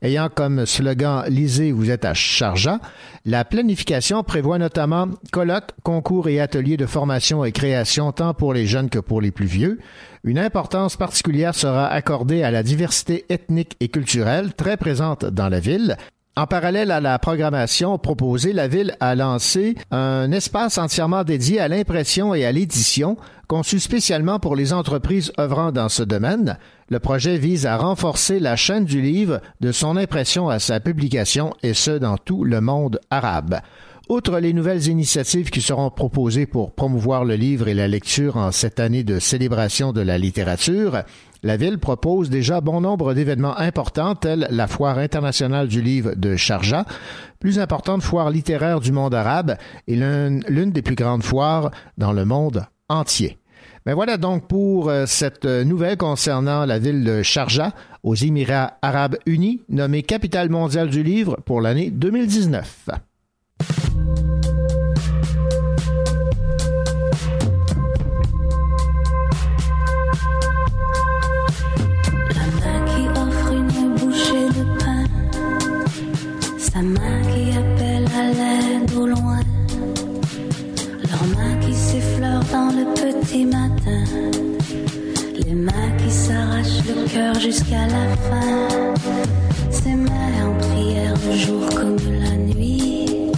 Ayant comme slogan Lisez, vous êtes à Sharjah, la planification prévoit notamment colloques, concours et ateliers de formation et création tant pour les jeunes que pour les plus vieux. Une importance particulière sera accordée à la diversité ethnique et culturelle très présente dans la ville. En parallèle à la programmation proposée, la ville a lancé un espace entièrement dédié à l'impression et à l'édition, conçu spécialement pour les entreprises œuvrant dans ce domaine. Le projet vise à renforcer la chaîne du livre de son impression à sa publication, et ce dans tout le monde arabe. Outre les nouvelles initiatives qui seront proposées pour promouvoir le livre et la lecture en cette année de célébration de la littérature, la ville propose déjà bon nombre d'événements importants, tels la Foire internationale du livre de Sharjah, plus importante foire littéraire du monde arabe et l'une des plus grandes foires dans le monde entier. Mais voilà donc pour euh, cette euh, nouvelle concernant la ville de Sharjah aux Émirats arabes unis, nommée capitale mondiale du livre pour l'année 2019. Sa main qui appelle à l'aide au loin. Leurs mains qui s'effleurent dans le petit matin. Les mains qui s'arrachent le cœur jusqu'à la fin. Ses mains en prière le jour comme la nuit.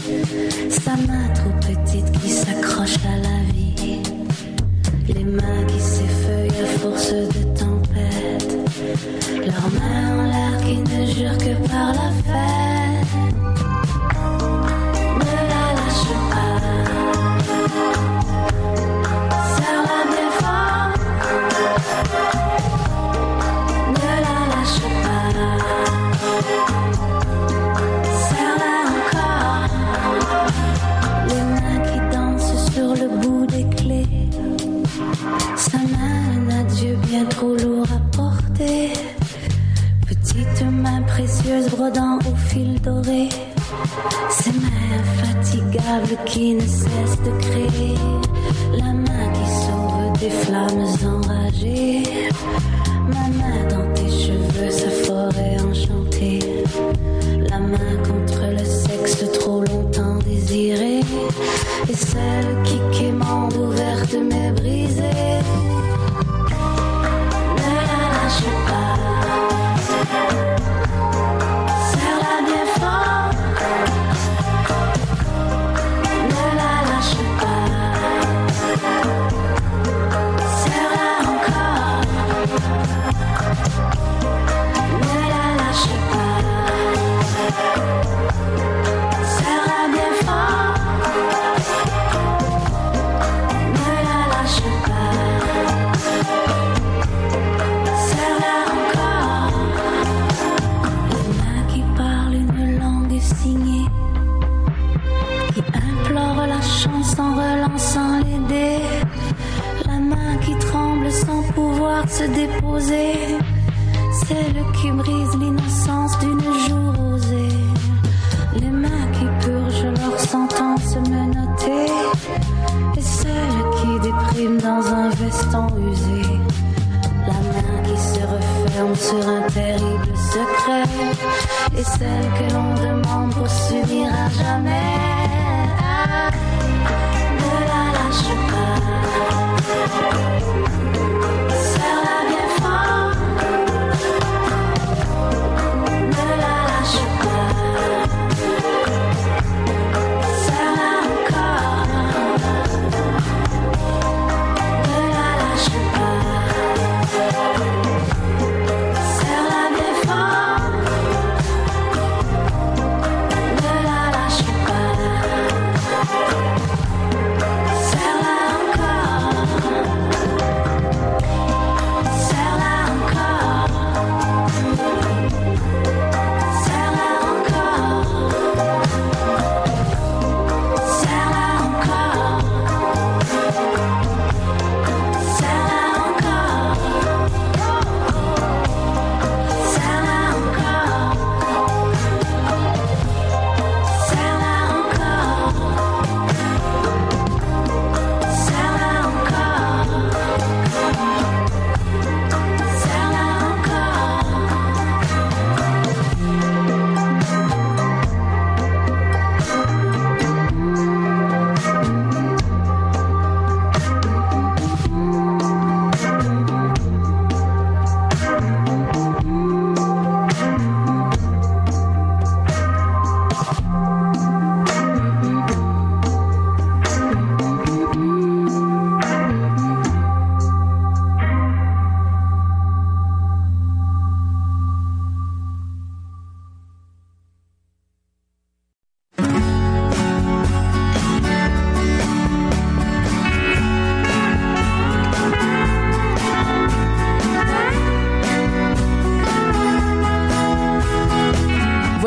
Sa main trop petite qui s'accroche à la vie. Les mains qui s'effeuillent à force de tempête. Leurs mains en l'air qui ne jurent que par la fête. qui ne cesse de créer, la main qui sauve des flammes enragées.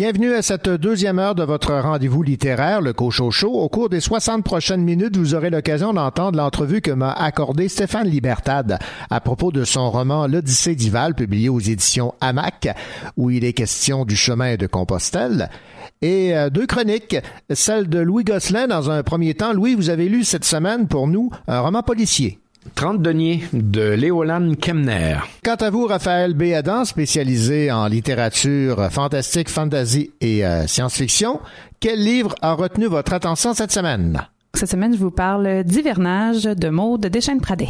Bienvenue à cette deuxième heure de votre rendez-vous littéraire, le Cocho Show. Au cours des 60 prochaines minutes, vous aurez l'occasion d'entendre l'entrevue que m'a accordée Stéphane Libertad à propos de son roman L'Odyssée d'Ival, publié aux éditions Hamac, où il est question du chemin de Compostelle. Et euh, deux chroniques, celle de Louis Gosselin dans un premier temps. Louis, vous avez lu cette semaine pour nous un roman policier. 30 deniers de Léolan Kemner. Quant à vous, Raphaël B. Adam, spécialisé en littérature fantastique, fantasy et euh, science-fiction, quel livre a retenu votre attention cette semaine? Cette semaine, je vous parle d'hivernage de Maude Deschênes-Pradet.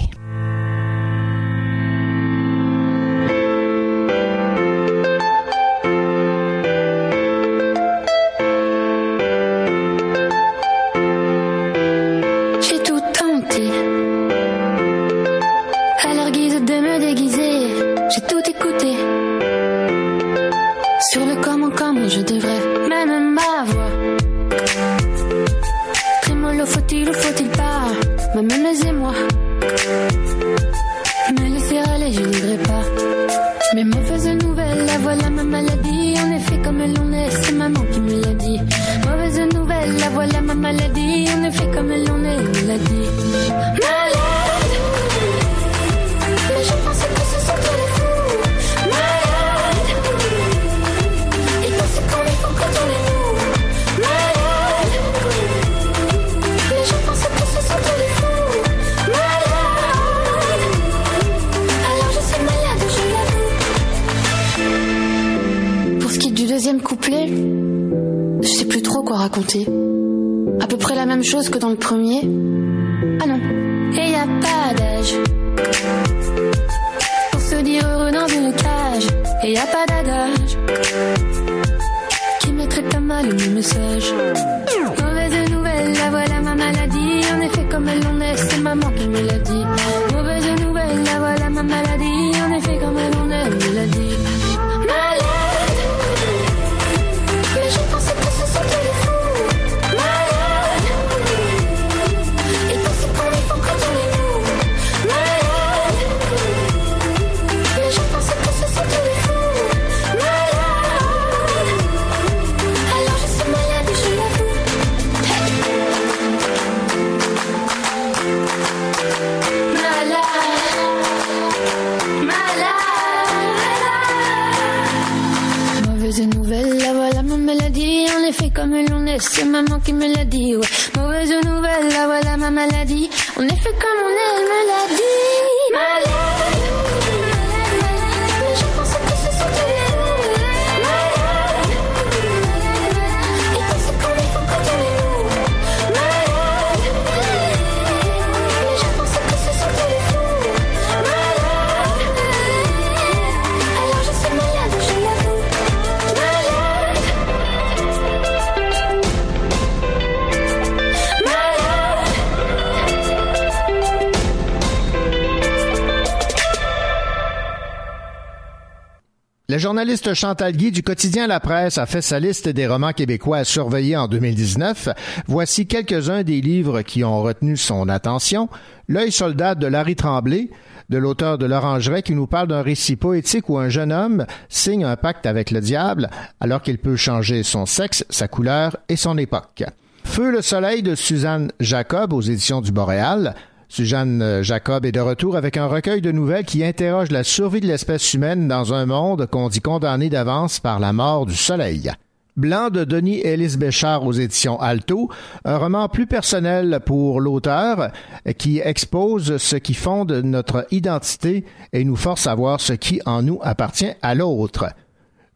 Journaliste Chantal Guy du quotidien La Presse a fait sa liste des romans québécois à surveiller en 2019. Voici quelques-uns des livres qui ont retenu son attention. L'œil soldat de Larry Tremblay, de l'auteur de l'Orangerie, qui nous parle d'un récit poétique où un jeune homme signe un pacte avec le diable alors qu'il peut changer son sexe, sa couleur et son époque. Feu le soleil de Suzanne Jacob aux éditions du Boréal. Suzanne Jacob est de retour avec un recueil de nouvelles qui interroge la survie de l'espèce humaine dans un monde qu'on dit condamné d'avance par la mort du soleil. Blanc de Denis Ellis Béchard aux éditions Alto, un roman plus personnel pour l'auteur qui expose ce qui fonde notre identité et nous force à voir ce qui en nous appartient à l'autre.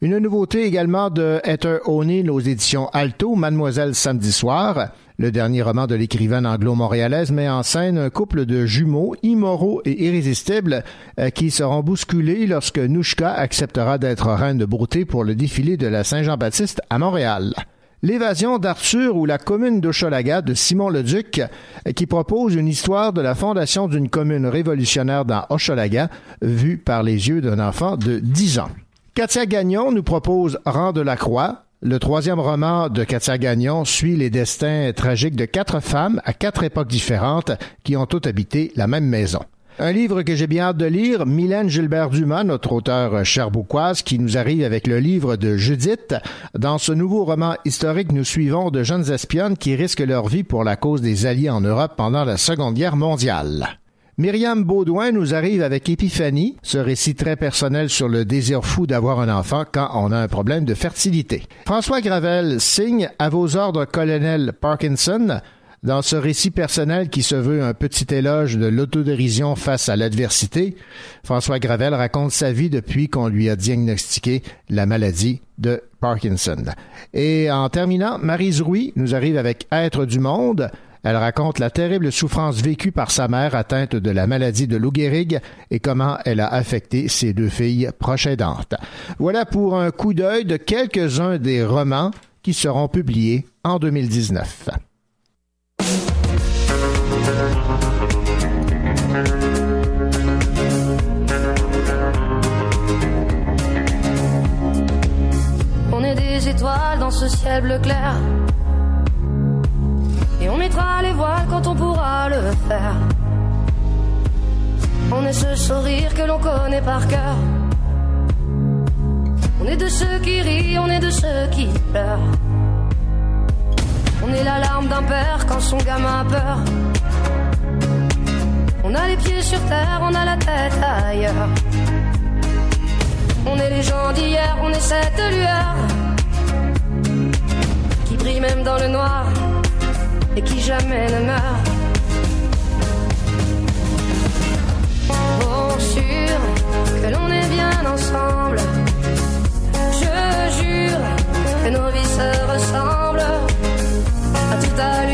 Une nouveauté également de Heather O'Neill aux éditions Alto, Mademoiselle samedi soir. Le dernier roman de l'écrivaine anglo-montréalaise met en scène un couple de jumeaux immoraux et irrésistibles euh, qui seront bousculés lorsque Nouchka acceptera d'être reine de beauté pour le défilé de la Saint-Jean-Baptiste à Montréal. L'évasion d'Arthur ou la commune d'Ocholaga de Simon Leduc, euh, qui propose une histoire de la fondation d'une commune révolutionnaire dans Hochelaga, vue par les yeux d'un enfant de 10 ans. Katia Gagnon nous propose Rang de la Croix. Le troisième roman de Katia Gagnon suit les destins tragiques de quatre femmes à quatre époques différentes qui ont toutes habité la même maison. Un livre que j'ai bien hâte de lire, Mylène Gilbert-Dumas, notre auteur cherbouquoise, qui nous arrive avec le livre de Judith. Dans ce nouveau roman historique, nous suivons de jeunes espionnes qui risquent leur vie pour la cause des Alliés en Europe pendant la Seconde Guerre mondiale. Myriam Baudouin nous arrive avec Épiphanie, ce récit très personnel sur le désir fou d'avoir un enfant quand on a un problème de fertilité. François Gravel signe à vos ordres colonel Parkinson, dans ce récit personnel qui se veut un petit éloge de l'autodérision face à l'adversité, François Gravel raconte sa vie depuis qu'on lui a diagnostiqué la maladie de Parkinson. Et en terminant, Marie Rouy nous arrive avec Être du monde. Elle raconte la terrible souffrance vécue par sa mère atteinte de la maladie de Lou Gehrig et comment elle a affecté ses deux filles proches. Voilà pour un coup d'œil de quelques-uns des romans qui seront publiés en 2019. On est des étoiles dans ce ciel bleu clair. Et on mettra les voiles quand on pourra le faire. On est ce sourire que l'on connaît par cœur. On est de ceux qui rient, on est de ceux qui pleurent. On est la larme d'un père quand son gamin a peur. On a les pieds sur terre, on a la tête ailleurs. On est les gens d'hier, on est cette lueur jamais ne meurt. Pour sûr que l'on est bien ensemble. Je jure que nos vies se ressemblent à toute allure. J'entends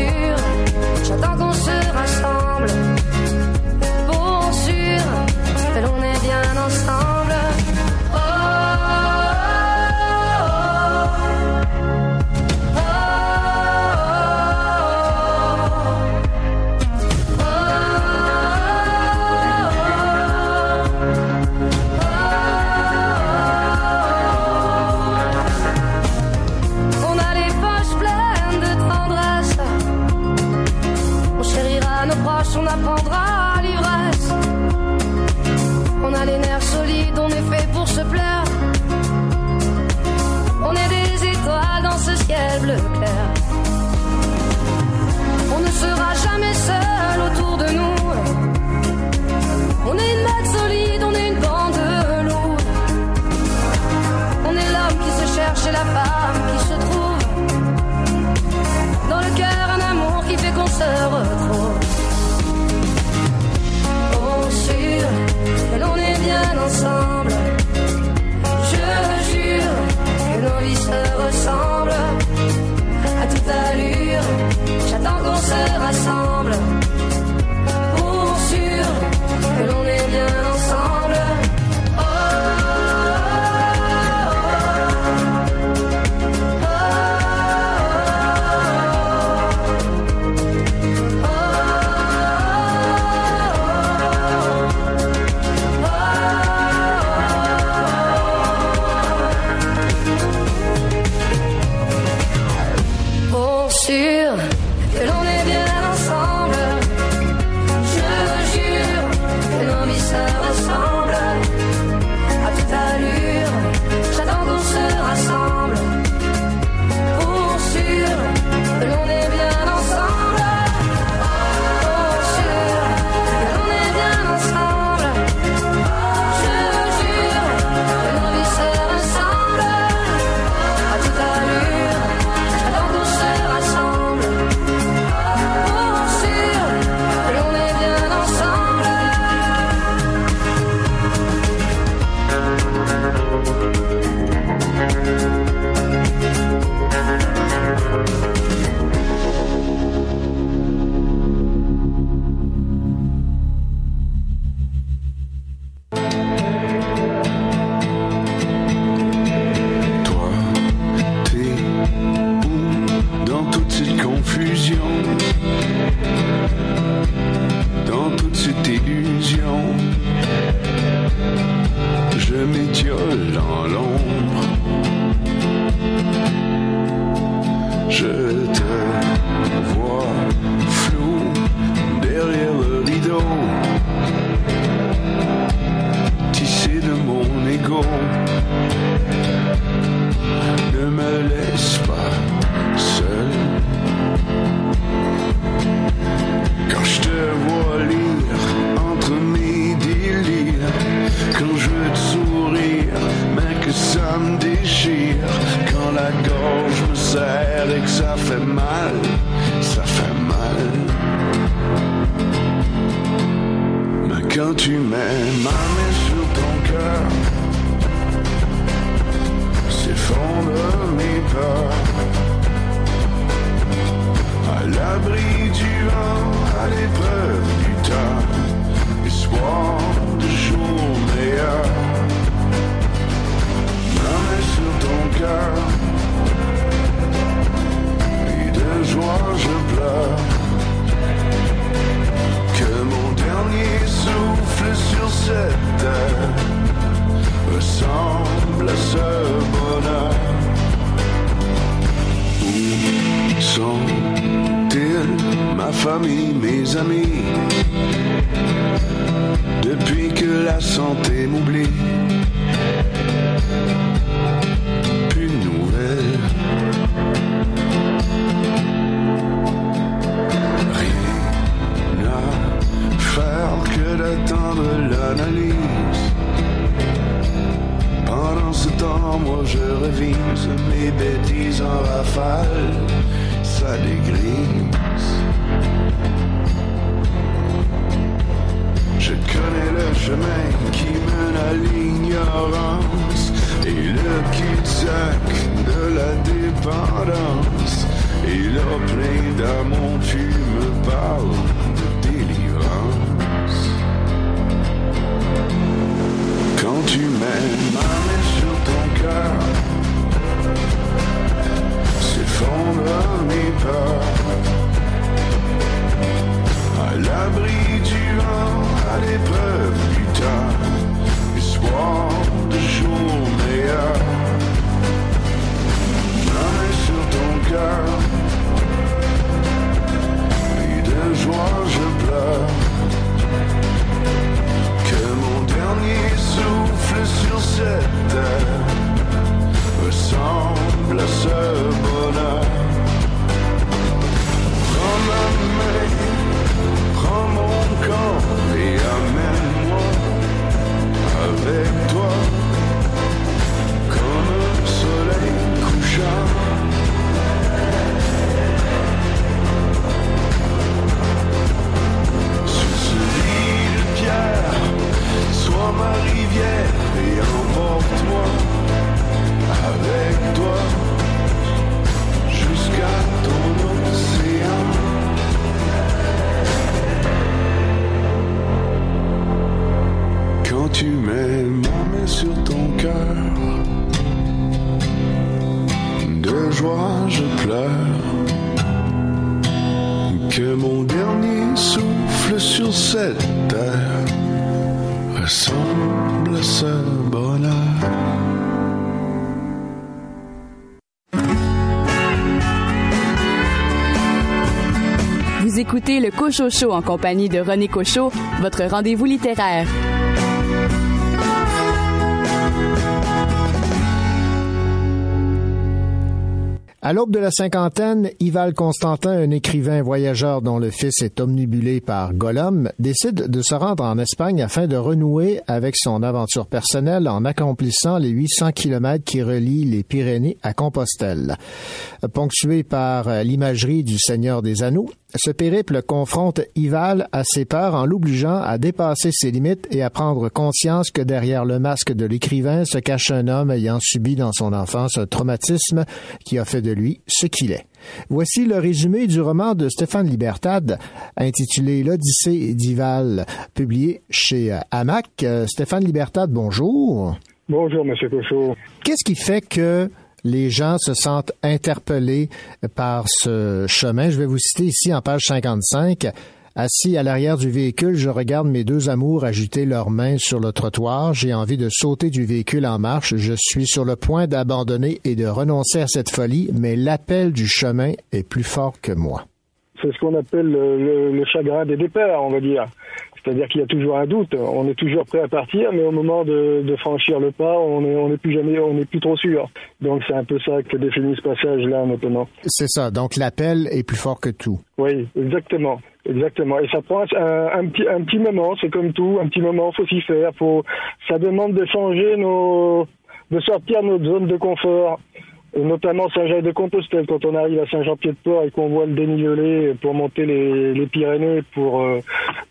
écoutez le Cocho Show en compagnie de René Cocho, votre rendez-vous littéraire. À l'aube de la cinquantaine, Ival Constantin, un écrivain voyageur dont le fils est omnibulé par Gollum, décide de se rendre en Espagne afin de renouer avec son aventure personnelle en accomplissant les 800 kilomètres qui relient les Pyrénées à Compostelle. Ponctué par l'imagerie du Seigneur des Anneaux, ce périple confronte Ival à ses peurs en l'obligeant à dépasser ses limites et à prendre conscience que derrière le masque de l'écrivain se cache un homme ayant subi dans son enfance un traumatisme qui a fait de lui ce qu'il est. Voici le résumé du roman de Stéphane Libertad intitulé L'Odyssée d'Ival, publié chez Hamac. Euh, Stéphane Libertad, bonjour. Bonjour, Monsieur Cochot. Qu'est-ce qui fait que les gens se sentent interpellés par ce chemin. Je vais vous citer ici en page 55. Assis à l'arrière du véhicule, je regarde mes deux amours agiter leurs mains sur le trottoir. J'ai envie de sauter du véhicule en marche. Je suis sur le point d'abandonner et de renoncer à cette folie, mais l'appel du chemin est plus fort que moi. C'est ce qu'on appelle le, chagrin des départs, on va dire. C'est-à-dire qu'il y a toujours un doute. On est toujours prêt à partir, mais au moment de, de franchir le pas, on n'est on est plus jamais, on n'est plus trop sûr. Donc c'est un peu ça que définit ce passage-là maintenant. C'est ça. Donc l'appel est plus fort que tout. Oui, exactement. Exactement. Et ça prend un, un, petit, un petit moment, c'est comme tout, un petit moment, faut s'y faire. Faut, ça demande de changer nos, de sortir de notre zone de confort notamment Saint-Jacques-de-Compostelle, quand on arrive à Saint-Jean-Pied-de-Port et qu'on voit le dénivelé pour monter les, Pyrénées pour euh,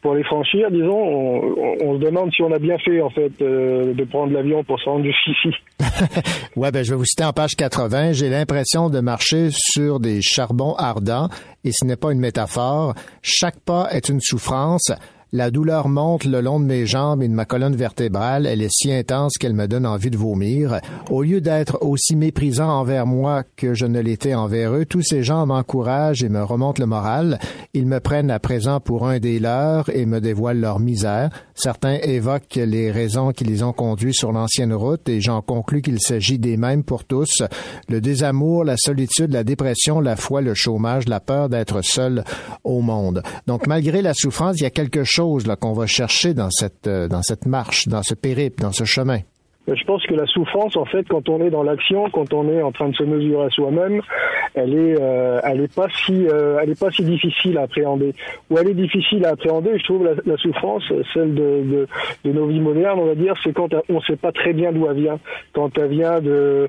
pour les franchir, disons, on, on- on se demande si on a bien fait en fait euh, de prendre l'avion pour se rendre jusqu'ici. Ouais, ben je vais vous citer en page 80. J'ai l'impression de marcher sur des charbons ardents et ce n'est pas une métaphore. Chaque pas est une souffrance. La douleur monte le long de mes jambes et de ma colonne vertébrale. Elle est si intense qu'elle me donne envie de vomir. Au lieu d'être aussi méprisant envers moi que je ne l'étais envers eux, tous ces gens m'encouragent et me remontent le moral. Ils me prennent à présent pour un des leurs et me dévoilent leur misère. Certains évoquent les raisons qui les ont conduits sur l'ancienne route et j'en conclus qu'il s'agit des mêmes pour tous. Le désamour, la solitude, la dépression, la foi, le chômage, la peur d'être seul au monde. Donc, malgré la souffrance, il y a quelque chose là qu'on va chercher euh, dans cette marche, dans ce périple, dans ce chemin. Euh, Je pense que la souffrance, en fait, quand on est dans l'action, quand on est en train de se mesurer à soi-même, elle est, euh, elle est pas si, euh, elle est pas si difficile à appréhender. Ou elle est difficile à appréhender. Je trouve la, souffrance, celle de, de, de nos vies modernes, on va dire, c'est quand on ne sait pas très bien d'où elle vient. Quand elle vient de,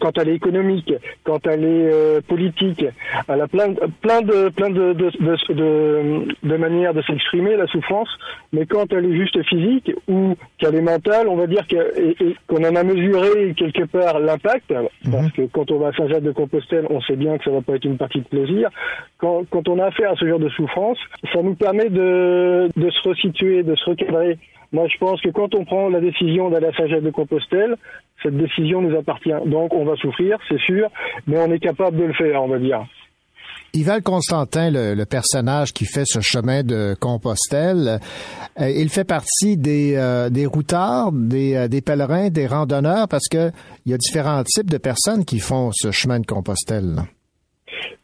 quand elle est économique, quand elle est euh, politique, elle a plein, plein de, plein de, de, de, de manières de s'exprimer la souffrance. Mais quand elle est juste physique ou qu'elle est mentale, on va dire que- et- et qu'on en a mesuré quelque part l'impact, parce que quand on va à Saint-Jacques-de-Compostelle, on sait bien que ça va pas être une partie de plaisir. Quand, quand on a affaire à ce genre de souffrance, ça nous permet de, de se resituer, de se recadrer. Moi, je pense que quand on prend la décision d'aller à Saint-Jacques-de-Compostelle, cette décision nous appartient. Donc, on va souffrir, c'est sûr, mais on est capable de le faire, on va dire. Yval Constantin, le, le personnage qui fait ce chemin de Compostelle, euh, il fait partie des, euh, des routards, des, euh, des pèlerins, des randonneurs, parce que il y a différents types de personnes qui font ce chemin de Compostelle.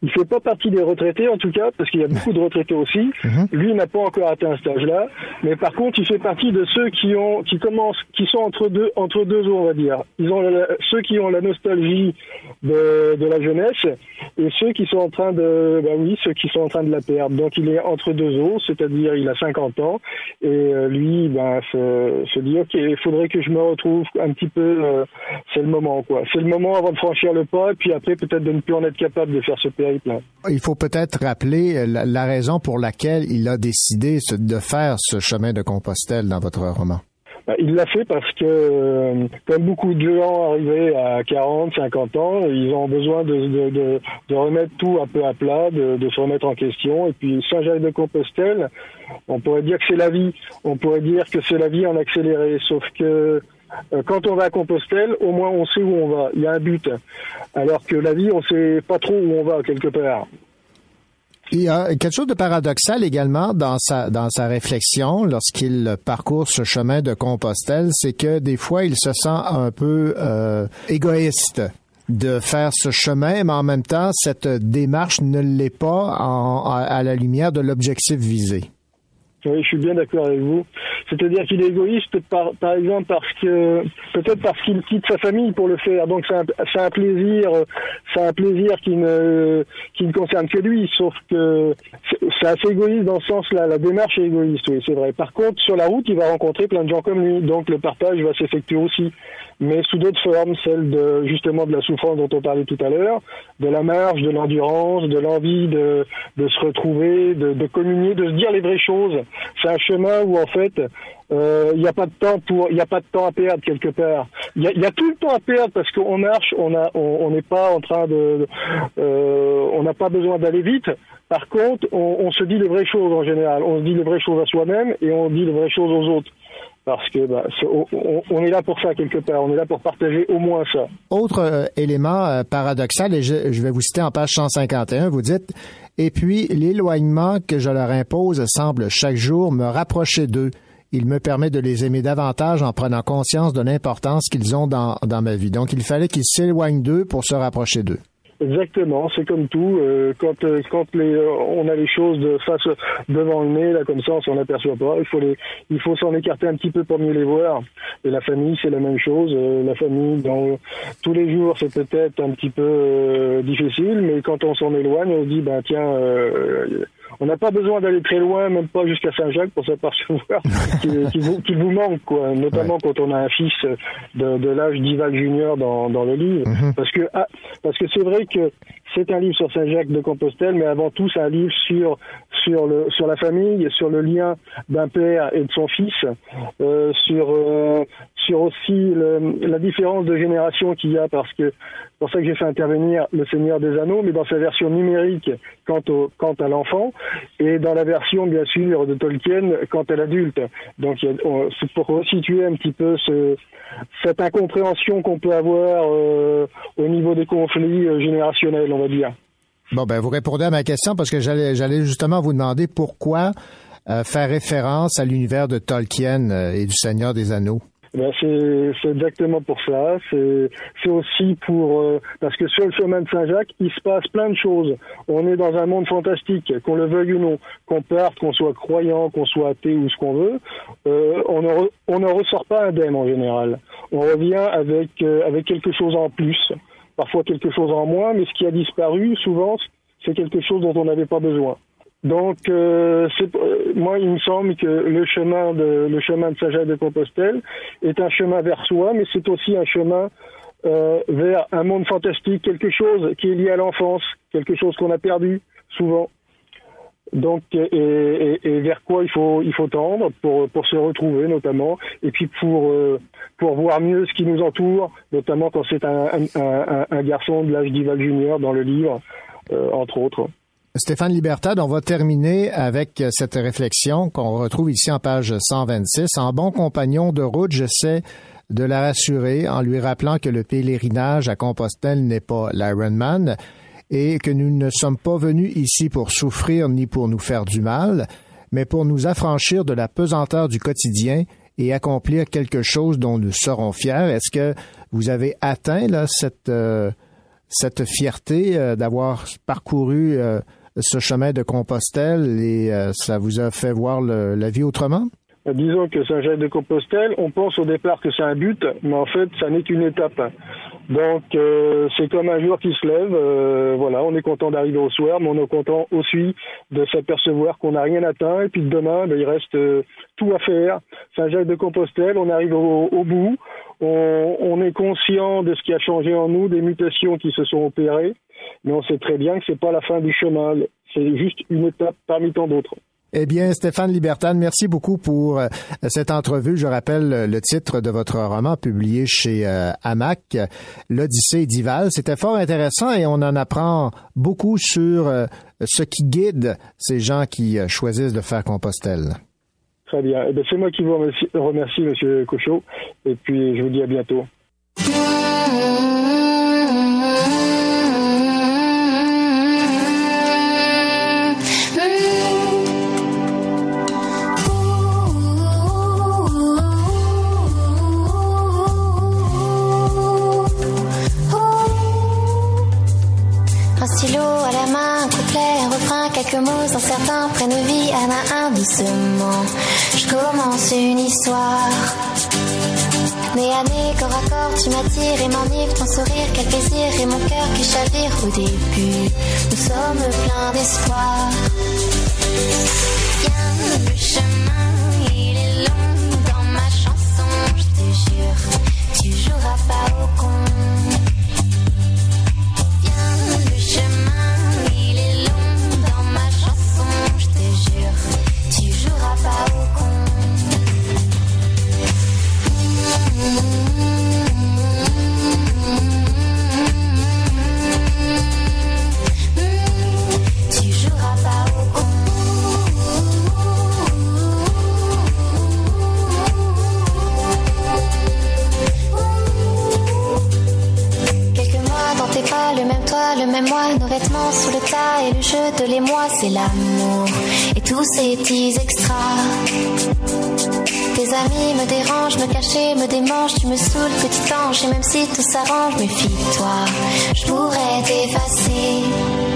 Il fait pas partie des retraités en tout cas, parce qu'il y a beaucoup de retraités aussi. Lui il n'a pas encore atteint ce âge-là, mais par contre il fait partie de ceux qui ont, qui commencent, qui sont entre deux, entre deux eaux on va dire. Ils ont la- ceux qui ont la nostalgie de, de la jeunesse et ceux qui sont en train de, bah oui, ceux qui sont en train de la perdre. Donc il est entre deux eaux, c'est-à-dire il a 50 ans et euh, lui, ben se, se dit ok, il faudrait que je me retrouve un petit peu. euh, c'est le moment quoi. C'est le moment avant de franchir le pas et puis après peut-être de ne plus en être capable de faire ce Il faut peut-être rappeler euh, la, la raison pour laquelle il a décidé de faire ce chemin de Compostelle dans votre roman. Bah, Il l'a fait parce que, euh, comme beaucoup de gens arrivés à 40, 50 ans, ils ont besoin de, de, de, de remettre tout un peu à plat, de, se remettre en question. Et puis Saint-Jacques-de-Compostelle, on pourrait dire que c'est la vie. On pourrait dire que c'est la vie en accéléré. Sauf que quand on va à Compostelle, au moins on sait où on va. Il y a un but. Alors que la vie, on sait pas trop où on va quelque part. Il y a quelque chose de paradoxal également dans sa, dans sa réflexion lorsqu'il parcourt ce chemin de Compostelle, c'est que des fois il se sent un peu euh, égoïste de faire ce chemin, mais en même temps, cette démarche ne l'est pas à la lumière de l'objectif visé. Oui, je suis bien d'accord avec vous. C'est-à-dire qu'il est égoïste, par, par exemple, parce que peut-être parce qu'il quitte sa famille pour le faire. Donc c'est un, un plaisir, c'est un plaisir qui ne qui ne concerne que lui. Sauf que c'est assez égoïste dans ce sens-là. La démarche est égoïste, oui, c'est vrai. Par contre, sur la route, il va rencontrer plein de gens comme lui. Donc le partage va s'effectuer aussi, mais sous d'autres formes, celle de justement de la souffrance dont on parlait tout à l'heure, de la marge, de l'endurance, de l'envie de de se retrouver, de, de communier, de se dire les vraies choses. C'est un chemin où en fait euh, il n'y a pas de temps a pas de temps à perdre quelque part. Il y a, y a tout le temps à perdre parce qu'on marche, on a, on n'est pas en train de, euh, on n'a pas besoin d'aller vite. Par contre, on, on se dit les vraies choses en général. On se dit les vraies choses à soi-même et on dit les vraies choses aux autres. Parce que bah, on, est là pour ça quelque part. On est là pour partager au moins ça. Autre euh, élément euh, paradoxal, et je, je vais vous citer en page 151, vous dites Et puis, l'éloignement que je leur impose semble chaque jour me rapprocher d'eux. Il me permet de les aimer davantage en prenant conscience de l'importance qu'ils ont dans, dans ma vie. Donc, il fallait qu'ils s'éloignent d'eux pour se rapprocher d'eux. Exactement, c'est comme tout. euh, quand euh, quand les, euh, on a les choses de face devant le nez, là comme ça, on s'en aperçoit pas. Il faut les, il faut s'en écarter un petit peu pour mieux les voir. Et la famille, c'est la même chose. Euh, la famille, dans tous les jours, c'est peut-être un petit peu difficile, mais quand on s'en éloigne, on se dit, ben tiens, on n'a pas besoin d'aller très loin, même pas jusqu'à Saint-Jacques pour s'apercevoir qu'il qu'il vous, manque, quoi. Notamment quand on a un fils de, de l'âge d'Ival Junior dans, dans le livre, parce que ah, parce que c'est vrai que c'est un livre sur Saint-Jacques de Compostelle, mais avant tout, c'est un livre sur sur le sur la famille, sur le lien d'un père et de son fils, euh, sur euh, sur aussi la différence de génération qu'il y a, parce que c'est pour ça que j'ai fait intervenir le Seigneur des Anneaux, mais dans sa version numérique quant au quant à l'enfant, et dans la version bien sûr de Tolkien quant à l'adulte. Donc c'est pour resituer un petit peu ce, cette incompréhension qu'on peut avoir euh, au niveau des conflits euh, générationnels, on va dire. Bon, ben, vous répondez à ma question parce que j'allais, j'allais justement vous demander pourquoi euh, faire référence à l'univers de Tolkien et du Seigneur des Anneaux. Ben, c'est c'est exactement pour ça. C'est c'est aussi pour euh, parce que sur le chemin de Saint-Jacques, il se passe plein de choses. On est dans un monde fantastique, qu'on le veuille ou non, qu'on parte, qu'on soit croyant, qu'on soit athée ou ce qu'on veut. euh, on ne on ne ressort pas indemne en général. On revient avec euh, avec quelque chose en plus, parfois quelque chose en moins, mais ce qui a disparu souvent, c'est quelque chose dont on n'avait pas besoin. Donc, euh, euh, moi, il me semble que le chemin de le chemin de Saint-Jacques de Compostelle est un chemin vers soi, mais c'est aussi un chemin euh, vers un monde fantastique, quelque chose qui est lié à l'enfance, quelque chose qu'on a perdu souvent. Donc, et, et- et vers quoi il faut il faut tendre pour pour se retrouver notamment, et puis pour euh, pour voir mieux ce qui nous entoure, notamment quand c'est un, un, un, un garçon de l'âge d'Ival Junior dans le livre, euh, entre autres. Stéphane Libertad, on va terminer avec euh, cette réflexion qu'on retrouve ici en page 126. En bon compagnon de route, j'essaie de la rassurer en lui rappelant que le pèlerinage à Compostelle n'est pas l'Ironman et que nous ne sommes pas venus ici pour souffrir ni pour nous faire du mal, mais pour nous affranchir de la pesanteur du quotidien et accomplir quelque chose dont nous serons fiers. Est-ce que vous avez atteint là, cette, euh, cette fierté euh, d'avoir parcouru ce chemin de Compostelle et euh, ça vous a fait voir la vie autrement? Euh, Disons que Saint-Jacques de Compostelle, on pense au départ que c'est un but, mais en fait, ça n'est qu'une étape. Donc, euh, c'est comme un jour qui se lève. voilà, on est content d'arriver au soir, mais on est content aussi de s'apercevoir qu'on n'a rien atteint. Et puis demain, ben, il reste tout à faire. Saint-Jacques de Compostelle, on arrive au, bout. On est conscient de ce qui a changé en nous, des mutations qui se sont opérées, mais on sait très bien que c'est pas la fin du chemin. C'est juste une étape parmi tant d'autres. Eh bien, Stéphane Libertad, merci beaucoup pour euh, cette entrevue. Je rappelle le titre de votre roman publié chez euh, Hamac, L'Odyssée d'Ival. C'était fort intéressant et on en apprend beaucoup sur euh, ce qui guide ces gens qui euh, choisissent de faire Compostelle. Très bien. Eh ben, c'est moi qui vous remercie, remercie, Monsieur Cochot. Et puis, je vous dis à bientôt. Un stylo à la main, un couplet, un refrain, quelques mots, sans certains prennent vie à un doucement. Je commence une histoire. Nez à corps à corps, tu m'attires et m'enivre ton sourire, quel plaisir et mon cœur qui chavire au début. Nous sommes pleins d'espoir. Viens, le chemin, il est long dans ma chanson, je te jure, tu joueras pas au con. Me démangent, tu me saoules, petit ange, et même si tout s'arrange, méfie-toi, je pourrais t'effacer.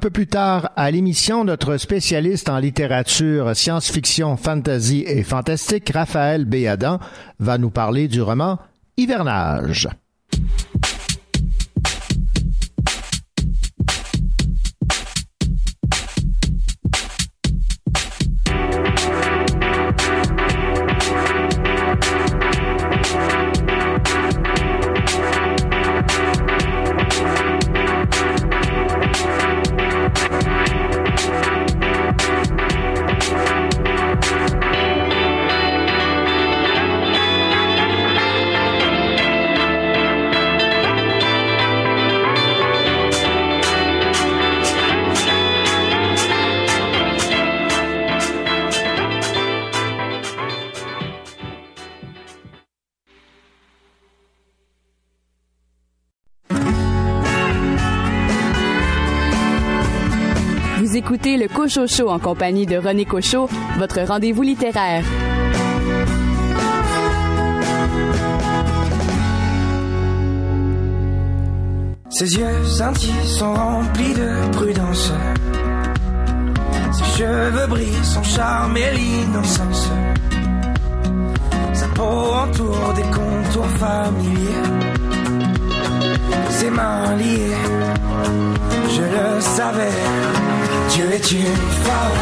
Peu plus tard à l'émission, notre spécialiste en littérature, science-fiction, fantasy et fantastique, Raphaël Béadan, va nous parler du roman Hivernage. Écoutez le Cocho Show en compagnie de René Cocho, votre rendez-vous littéraire. Ses yeux scintillent sont remplis de prudence. Ses cheveux brillent, son charme et l'innocence. Sa peau entoure des contours familiers. Ses mains liées, je le savais. Dieu est une femme.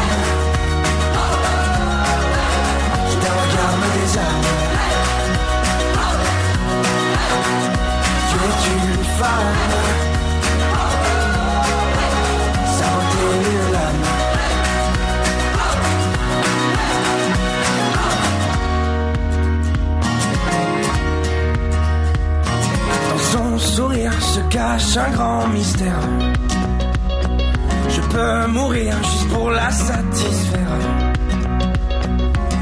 Qui d'un regard me désarme. Dieu est une femme. Sa beauté est l'âme. Dans son sourire se cache un grand mystère. Je peux mourir juste pour la satisfaire.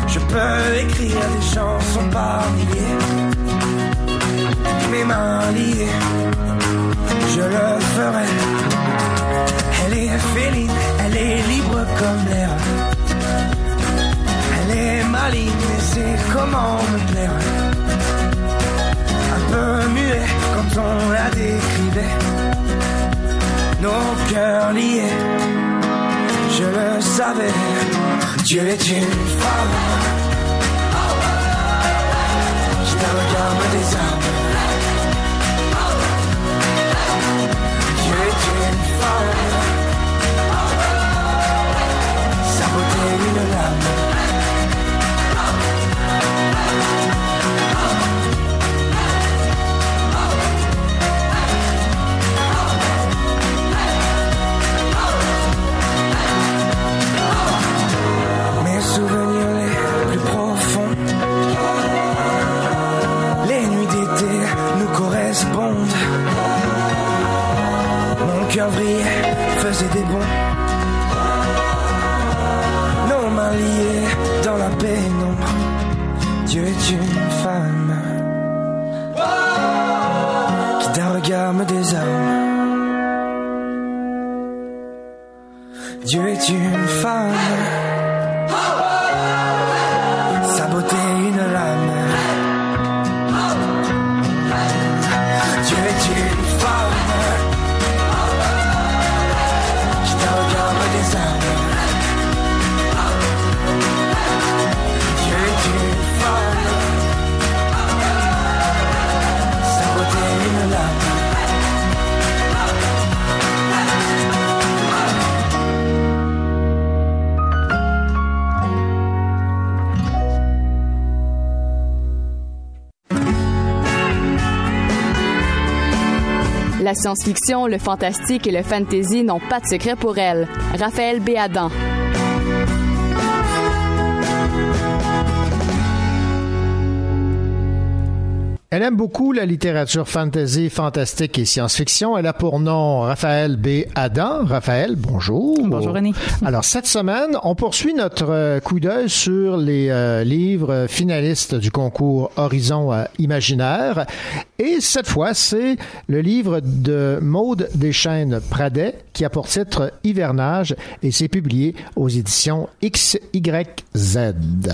Je peux écrire des chansons par milliers. Mes mains liées, je le ferai. Elle est féline, elle est libre comme l'air. Elle est maligne et sait comment me plaire? Un peu muet quand on la décrivait nos cœurs liés. Je le savais, Dieu est une femme. Qui d'un regard me désarme. Dieu est une femme. Brillait, faisait des bonds. Nos mains liées dans la pénombre. Dieu est une science-fiction, le fantastique et le fantasy n'ont pas de secret pour elle. Raphaël Béadan. Elle aime beaucoup la littérature fantasy, fantastique et science-fiction. Elle a pour nom Raphaël B. Adam. Raphaël, bonjour. Bonjour René. Alors cette semaine, on poursuit notre euh, coup d'œil sur les euh, livres finalistes du concours Horizon euh, Imaginaire. Et cette fois, c'est le livre de Maude Deschaines Pradet qui a pour titre Hivernage et c'est publié aux éditions XYZ.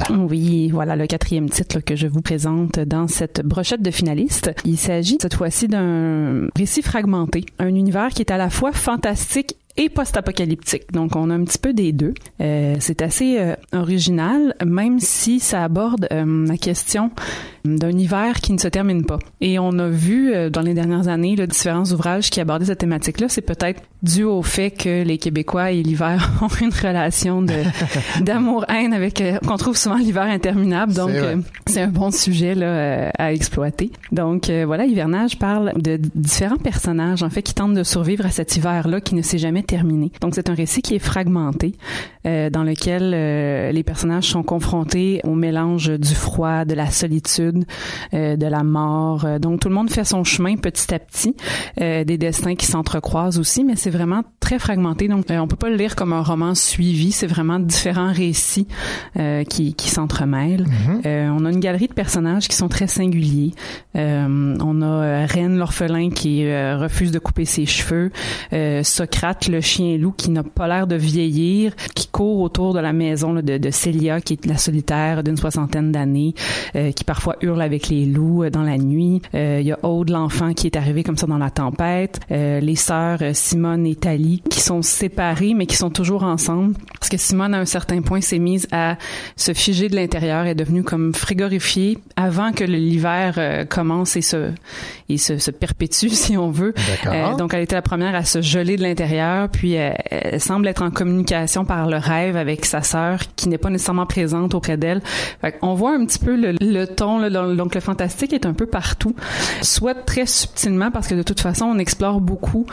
Oui, voilà le quatrième titre que je vous présente dans cette brochette de finalistes. Il s'agit cette fois-ci d'un récit fragmenté, un univers qui est à la fois fantastique et post-apocalyptique. Donc, on a un petit peu des deux. Euh, c'est assez euh, original, même si ça aborde euh, la question d'un hiver qui ne se termine pas. Et on a vu dans les dernières années là, différents ouvrages qui abordaient cette thématique-là. C'est peut-être dû au fait que les Québécois et l'hiver ont une relation de d'amour-haine avec qu'on trouve souvent l'hiver interminable. Donc, C'est un bon sujet là, à exploiter. Donc, voilà, Hivernage parle de différents personnages en fait qui tentent de survivre à cet hiver-là qui ne s'est jamais terminé. Donc, c'est un récit qui est fragmenté, euh, dans lequel euh, les personnages sont confrontés au mélange du froid, de la solitude, euh, de la mort. Euh, Donc tout le monde fait son chemin petit à petit, euh, des destins qui s'entrecroisent aussi, mais c'est vraiment très fragmenté. Donc euh, on peut pas le lire comme un roman suivi, c'est vraiment différents récits euh, qui, qui s'entremêlent. Euh, on a une galerie de personnages qui sont très singuliers. Euh, on a Reine l'orphelin qui euh, refuse de couper ses cheveux, Socrate le chien loup qui n'a pas l'air de vieillir, qui court autour de la maison là, de, de Célia qui est la solitaire d'une soixantaine d'années, euh, qui parfois hurle avec les loups euh, dans la nuit. Euh, Il y a Aude l'enfant qui est arrivé comme ça dans la tempête. Euh, les sœurs Simone et Thalie qui sont séparées mais qui sont toujours ensemble parce que Simone à un certain point s'est mise à se figer de l'intérieur, est devenue comme frigorifiée avant que l'hiver commence et se et se, se perpétue si on veut. Donc elle était la première à se geler de l'intérieur, puis elle semble être en communication par le rêve avec sa sœur qui n'est pas nécessairement présente auprès d'elle. On voit un petit peu le, ton, donc le fantastique est un peu partout, soit très subtilement parce que de toute façon on explore beaucoup,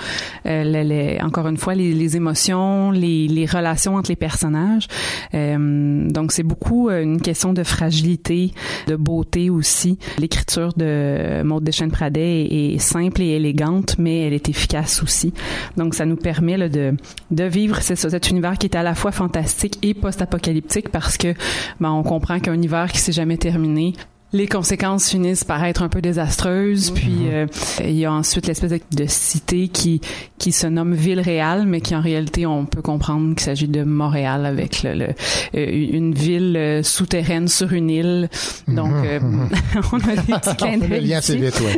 euh, encore une fois, les, émotions, les, les relations entre les personnages. Euh, donc c'est beaucoup euh, une question de fragilité, de beauté aussi. L'écriture de Maud Deschênes-Pradet est, est simple et élégante, mais elle est efficace aussi. Donc ça nous permet de, vivre c'est cet univers qui est à la fois fantastique et post-apocalyptique parce que ben, on comprend qu'un hiver qui s'est jamais terminé les conséquences finissent par être un peu désastreuses. Puis euh, il y a ensuite l'espèce de, de cité qui qui se nomme ville réale, mais qui en réalité on peut comprendre qu'il s'agit de Montréal avec le, le- euh, une ville euh, souterraine sur une île. Donc euh, on a des petits clins d'œil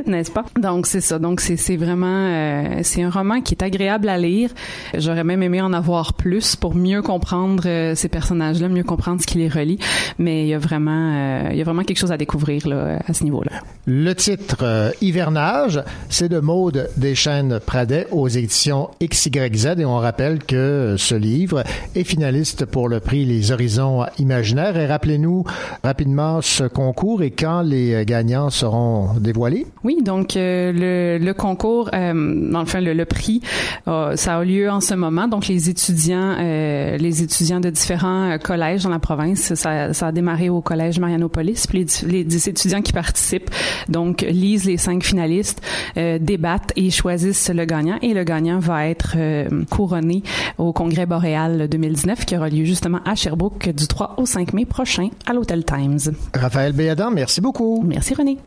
n'est-ce pas? Donc c'est ça. Donc c'est c'est vraiment euh, c'est un roman qui est agréable à lire. J'aurais même aimé en avoir plus pour mieux comprendre euh, ces personnages-là, mieux comprendre ce qui les relie. Mais il y a vraiment euh, il y a vraiment quelque chose à découvrir là, à ce niveau-là. Le titre euh, Hivernage, c'est de Maude Deschaines Pradet aux éditions XYZ et on rappelle que ce livre est finaliste pour le prix Les Horizons Imaginaires. Et rappelez-nous rapidement ce concours et quand les euh, gagnants seront dévoilés. Oui, donc euh, le, le concours, euh, enfin le, le prix, ça a lieu en ce moment. Donc les étudiants, les étudiants de différents collèges dans la province, ça, ça a démarré au collège Marianopolis. Puis les, les, les étudiants qui participent, donc lisent les cinq finalistes, euh, débattent et choisissent le gagnant. Et le gagnant va être euh, couronné au Congrès boréal 2019 qui aura lieu justement à Sherbrooke du 3 au 5 mai prochain à l'Hôtel Times. Raphaël Béadan, merci beaucoup. Merci René.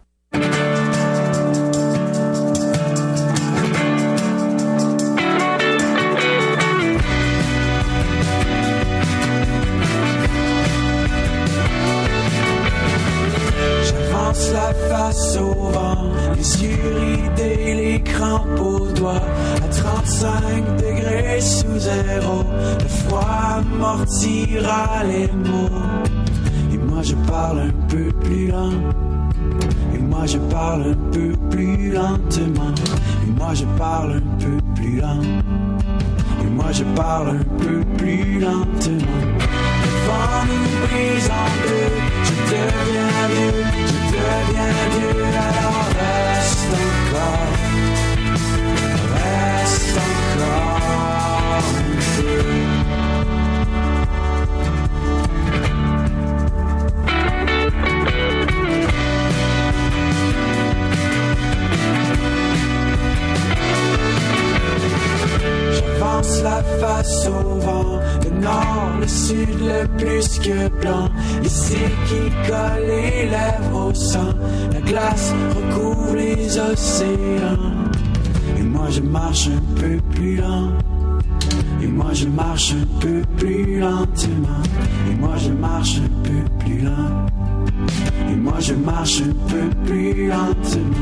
Les mots. Et moi je parle un peu plus lent. Et moi je parle un peu plus lentement. Et moi je parle un peu plus lent. Et moi je parle un peu plus lentement. Le vent nous brise en deux. Je deviens vieux, je deviens vieux. Alors souvent le nord, le sud, le plus que blanc. Cils qui collent les lèvres au sang, la glace recouvre les océans. Et moi je marche un peu plus lent. Et moi je marche un peu plus lentement. Et moi je marche un peu plus lent. Et moi je marche un peu plus lentement.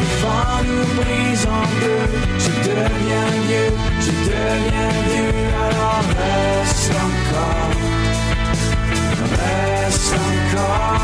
Le vent nous brise en deux. Je deviens vieux, je deviens vieux. Alors reste encore, reste encore.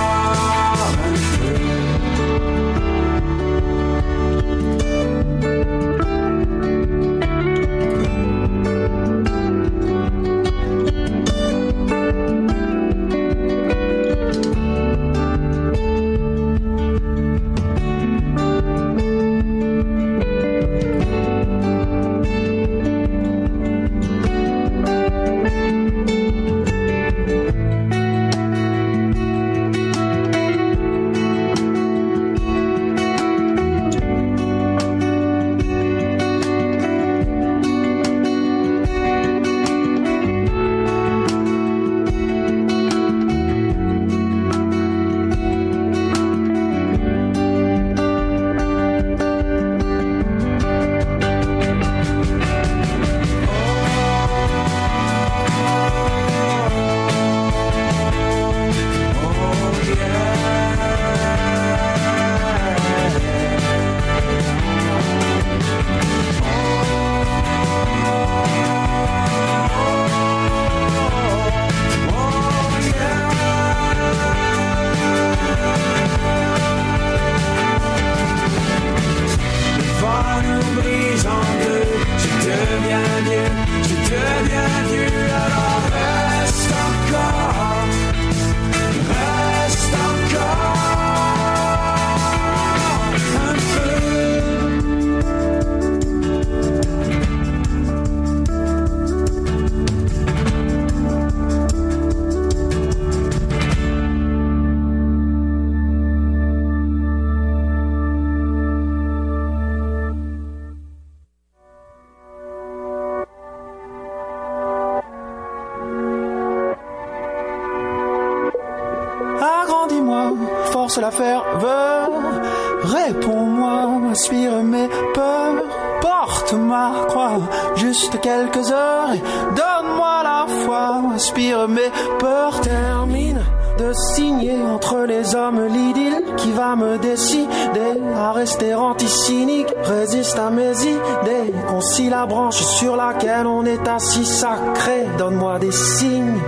Est assis sacré. Donne-moi des signes.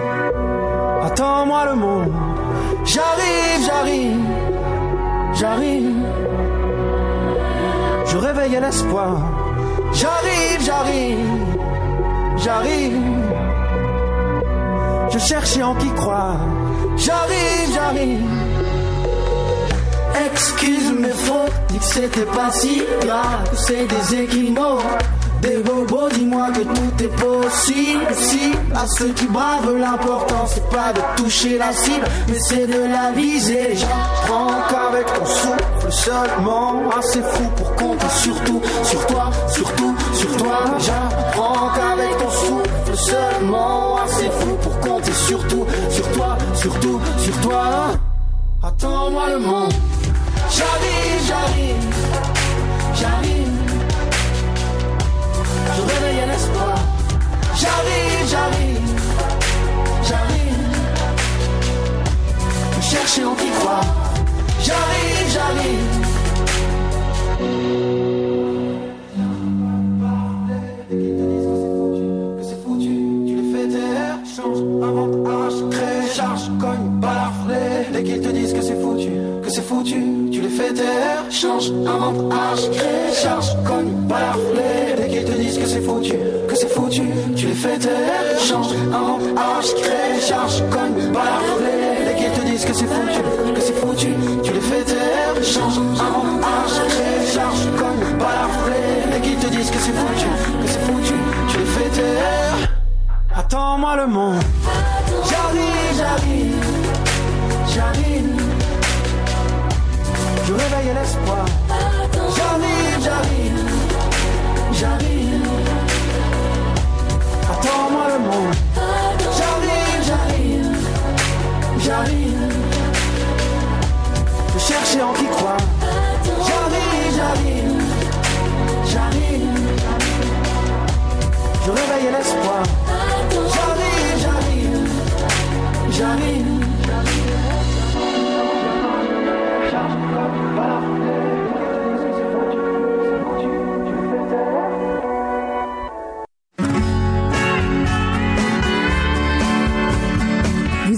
Attends-moi le monde. J'arrive, j'arrive, j'arrive. Je réveille l'espoir. J'arrive, j'arrive, j'arrive. Je cherchais en qui croire. J'arrive, j'arrive. Excuse mes fautes, dis que c'était pas si grave, c'est des équimaux. Des bobos, dis-moi que tout est possible. Si à ceux qui bravent, l'important c'est pas de toucher la cible, mais c'est de la viser. J'apprends qu'avec ton souffle seulement, assez fou pour compter surtout sur toi, surtout sur toi. J'apprends qu'avec ton souffle seulement, assez fou pour compter surtout sur toi, surtout sur toi. Attends-moi le monde. J'arrive, j'arrive, j'arrive. Je réveille l'espoir. J'arrive, j'arrive, j'arrive. Je cherche en qui croire. J'arrive, j'arrive. Que c'est foutu, tu les fais taire. Change, invente, arrache, crée, charge, cogne, balaflé. Dès qu'ils te disent que c'est foutu, que c'est foutu, tu les fais taire. Change, invente, arrache, crée, charge, cogne, balaflé. Te disent que c'est foutu, que c'est foutu, tu les fais taire. Change, invente, arrache, crée, charge, cogne, balaflé. Dès qu'ils te disent que c'est foutu, que c'est foutu, tu les fais taire. Change, invente, arrache, crée, charge, cogne, balaflé. Dès qu'ils te disent que c'est foutu, que c'est foutu, tu les fais taire. Attends-moi le monde. J'arrive, j'arrive, j'arrive. Je réveille l'espoir. J'arrive, j'arrive, j'arrive. Rends-moi le monde. J'arrive, j'arrive, j'arrive. Je chercher en qui croire. J'arrive, j'arrive, j'arrive. Je réveille l'espoir. J'arrive, j'arrive, j'arrive.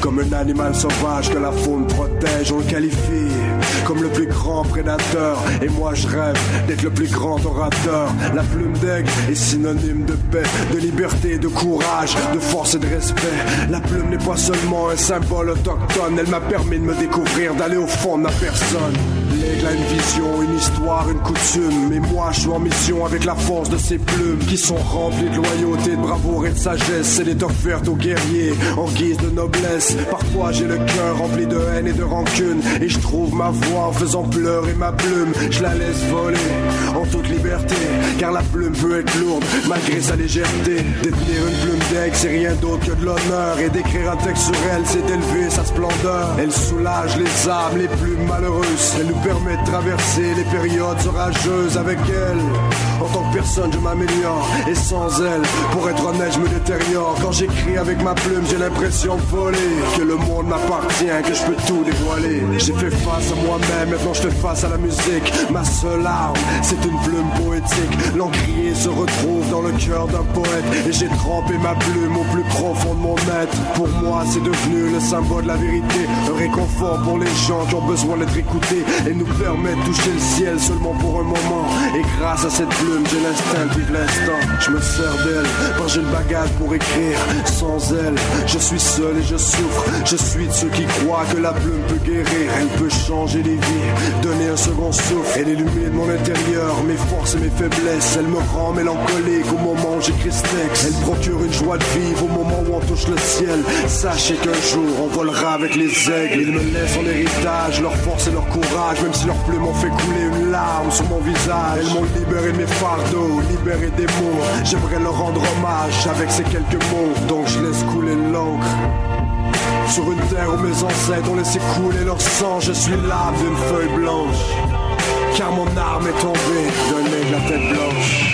Comme un animal sauvage que la faune protège. On le qualifie comme le plus grand prédateur. Et moi je rêve d'être le plus grand orateur. La plume d'aigle est synonyme de paix, de liberté, de courage, de force et de respect. La plume n'est pas seulement un symbole autochtone. Elle m'a permis de me découvrir, d'aller au fond de ma personne. A une vision, une histoire, une coutume. Mais moi je suis en mission avec la force de ces plumes qui sont remplies de loyauté, de bravoure et de sagesse. Elle est offerte aux guerriers en guise de noblesse. Parfois j'ai le cœur rempli de haine et de rancune. Et je trouve ma voix en faisant pleurer ma plume. Je la laisse voler en toute liberté. Car la plume peut être lourde malgré sa légèreté. Détenir une plume d'aigle, c'est rien d'autre que de l'honneur. Et d'écrire un texte sur elle, c'est élever sa splendeur. Elle soulage les âmes les plus malheureuses. Elle nous permet traverser les périodes orageuses avec elle. Personne, je m'améliore. Et sans elle, pour être honnête, je me détériore. Quand j'écris avec ma plume, j'ai l'impression de voler. Que le monde m'appartient, que je peux tout dévoiler. J'ai fait face à moi-même, maintenant je fais face à la musique. Ma seule arme, c'est une plume poétique. L'encrier se retrouve dans le cœur d'un poète. Et j'ai trempé ma plume au plus profond de mon être. Pour moi, c'est devenu le symbole de la vérité. Un réconfort pour les gens qui ont besoin d'être écoutés. Et nous permet de toucher le ciel seulement pour un moment. Et grâce à cette plume, j'ai l'instinct de vivre l'instant. Je me sers d'elle, quand j'ai le bagage pour écrire. Sans elle, je suis seul et je souffre. Je suis de ceux qui croient que la plume peut guérir. Elle peut changer les vies, donner un second souffle. Elle illumine mon intérieur, mes forces et mes faiblesses. Elle me rend mélancolique au moment où j'écris ce texte. Elle procure une joie de vivre au moment où on touche le ciel. Sachez qu'un jour on volera avec les aigles. Ils me laissent en héritage leur force et leur courage. Même si leurs plumes ont fait couler une larme sur mon visage. Elles m'ont libéré de mes fardeaux, libéré des mots. J'aimerais leur rendre hommage avec ces quelques mots. Donc je laisse couler l'encre. Sur une terre où mes ancêtres ont laissé couler leur sang, je suis l'âme d'une feuille blanche. Car mon arme est tombée d'un aigle à tête blanche.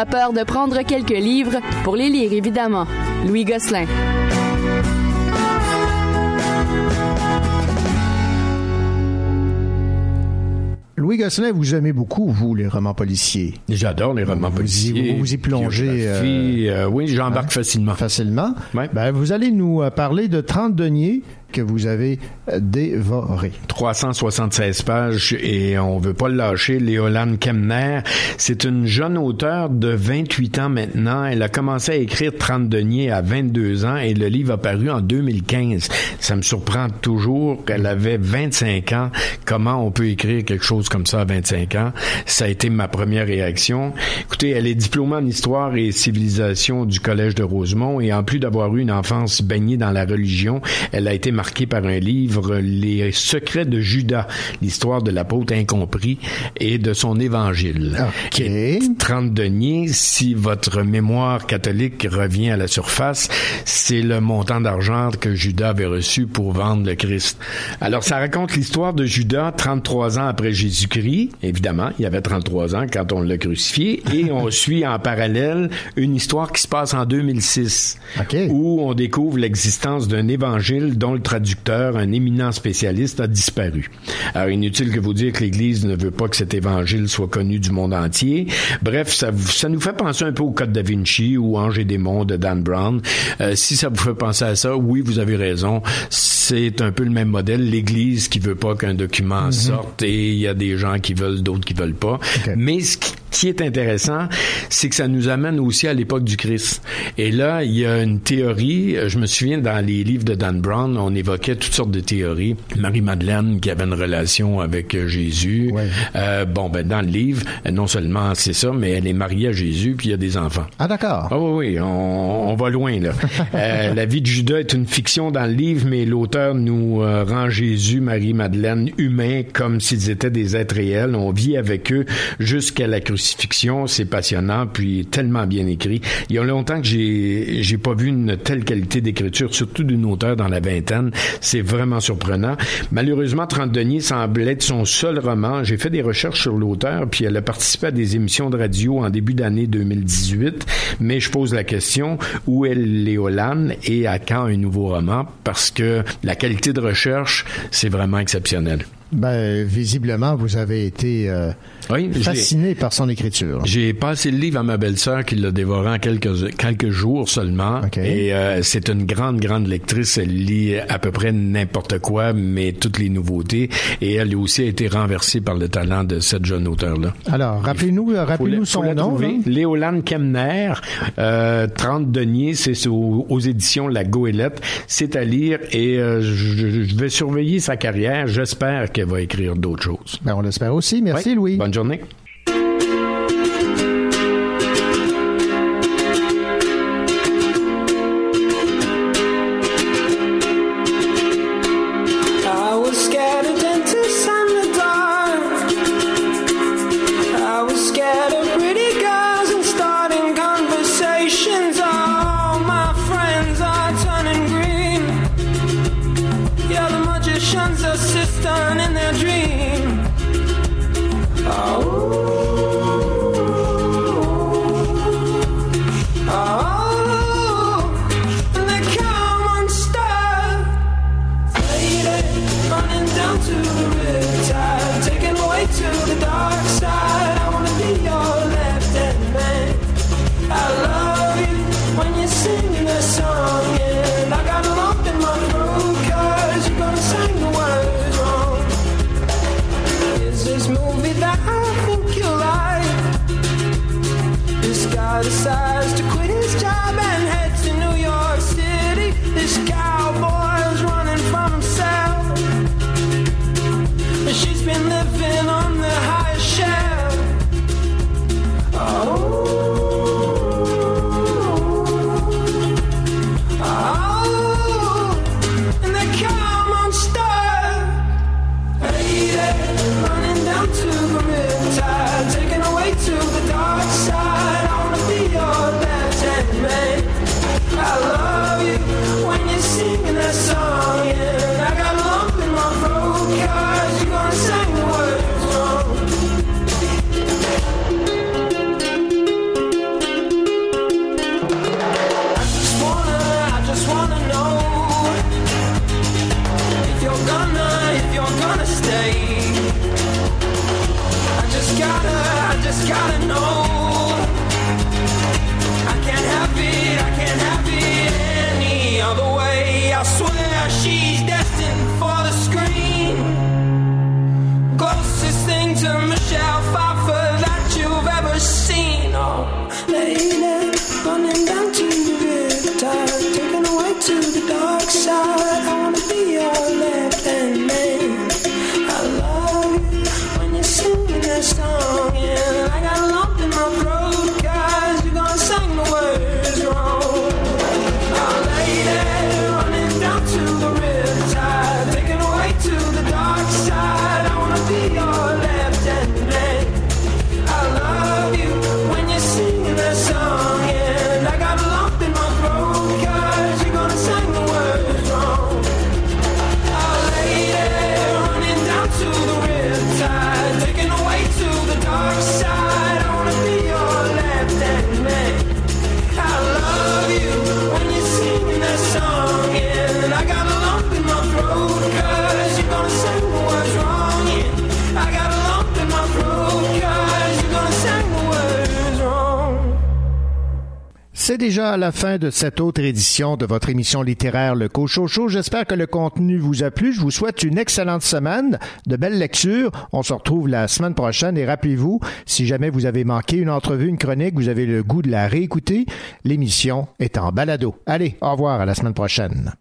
Pas peur de prendre quelques livres pour les lire, évidemment. Louis Gosselin. Louis Gosselin, vous aimez beaucoup, vous, les romans policiers? J'adore les romans Vous y- policiers. vous vous y plongez, euh, euh, oui, j'embarque facilement. Facilement. Ben, vous allez nous euh, parler de 30 deniers que vous avez dévoré. 376 pages et on veut pas le lâcher. Léolane Kemner, c'est une jeune auteure de 28 ans maintenant. Elle a commencé à écrire 30 deniers à 22 ans et le livre a paru en 2015. Ça me surprend toujours qu'elle avait 25 ans. Comment on peut écrire quelque chose comme ça à 25 ans? Ça a été ma première réaction. Écoutez, elle est diplômée en histoire et civilisation du Collège de Rosemont et en plus d'avoir eu une enfance baignée dans la religion, elle a été marquée par un livre, Les secrets de Judas, l'histoire de l'apôtre incompris et de son évangile. Qui est 30 deniers. Si votre mémoire catholique revient à la surface, c'est le montant d'argent que Judas avait reçu pour vendre le Christ. Alors, ça raconte l'histoire de Judas 33 ans après Jésus-Christ. Évidemment, il avait 33 ans quand on l'a crucifié. Et on suit en parallèle une histoire qui se passe en 2006, où on découvre l'existence d'un évangile dont le traducteur, un éminent spécialiste, a disparu. Alors, inutile que vous dire que l'Église ne veut pas que cet évangile soit connu du monde entier. Bref, ça, ça nous fait penser un peu au Code da Vinci ou Ange et démons de Dan Brown. Euh, si ça vous fait penser à ça, oui, vous avez raison. C'est un peu le même modèle. L'Église qui veut pas qu'un document Mhm. sorte et il y a des gens qui veulent, d'autres qui veulent pas. Mais ce qui qui est intéressant, c'est que ça nous amène aussi à l'époque du Christ. Et là, il y a une théorie, euh, je me souviens dans les livres de Dan Brown, on évoquait toutes sortes de théories. Marie-Madeleine qui avait une relation avec euh, Jésus. Euh, bon, ben dans le livre, non seulement c'est ça, mais elle est mariée à Jésus puis il y a des enfants. Ah d'accord. Ah oui, oui, on, on va loin là. Euh, la vie de Judas est une fiction dans le livre, mais l'auteur nous euh, rend Jésus, Marie-Madeleine humains comme s'ils étaient des êtres réels. On vit avec eux jusqu'à la crucifixion. C'est passionnant, puis tellement bien écrit. Il y a longtemps que j'ai j'ai pas vu une telle qualité d'écriture, surtout d'une auteure dans la vingtaine. C'est vraiment surprenant. Malheureusement, 30 deniers semble être son seul roman. J'ai fait des recherches sur l'auteur, puis elle a participé à des émissions de radio en début d'année 2018. Mais je pose la question, où est Léolane et à quand un nouveau roman? Parce que la qualité de recherche, c'est vraiment exceptionnel. Ben, visiblement, vous avez été euh, Oui, fasciné par son écriture. J'ai passé le livre à ma belle-sœur qui l'a dévoré en quelques, quelques jours seulement. Et euh, c'est une grande, grande lectrice. Elle lit à peu près n'importe quoi, mais toutes les nouveautés. Et elle aussi a été renversée par le talent de cette jeune auteure-là. Alors, rappelez-nous euh, rappelez-nous Faut son nom. Léolane Kemner, euh, 30 deniers, c'est aux, aux éditions La Goélette. C'est à lire et euh, je, je vais surveiller sa carrière. J'espère qu'elle va écrire d'autres choses. Ben, on l'espère aussi. Merci, Louis. Bonne journée. dan ik. déjà à la fin de cette autre édition de votre émission littéraire Le Cochocho. J'espère que le contenu vous a plu. Je vous souhaite une excellente semaine, de belles lectures. On se retrouve la semaine prochaine et rappelez-vous, si jamais vous avez manqué une entrevue, une chronique, vous avez le goût de la réécouter, l'émission est en balado. Allez, au revoir à la semaine prochaine.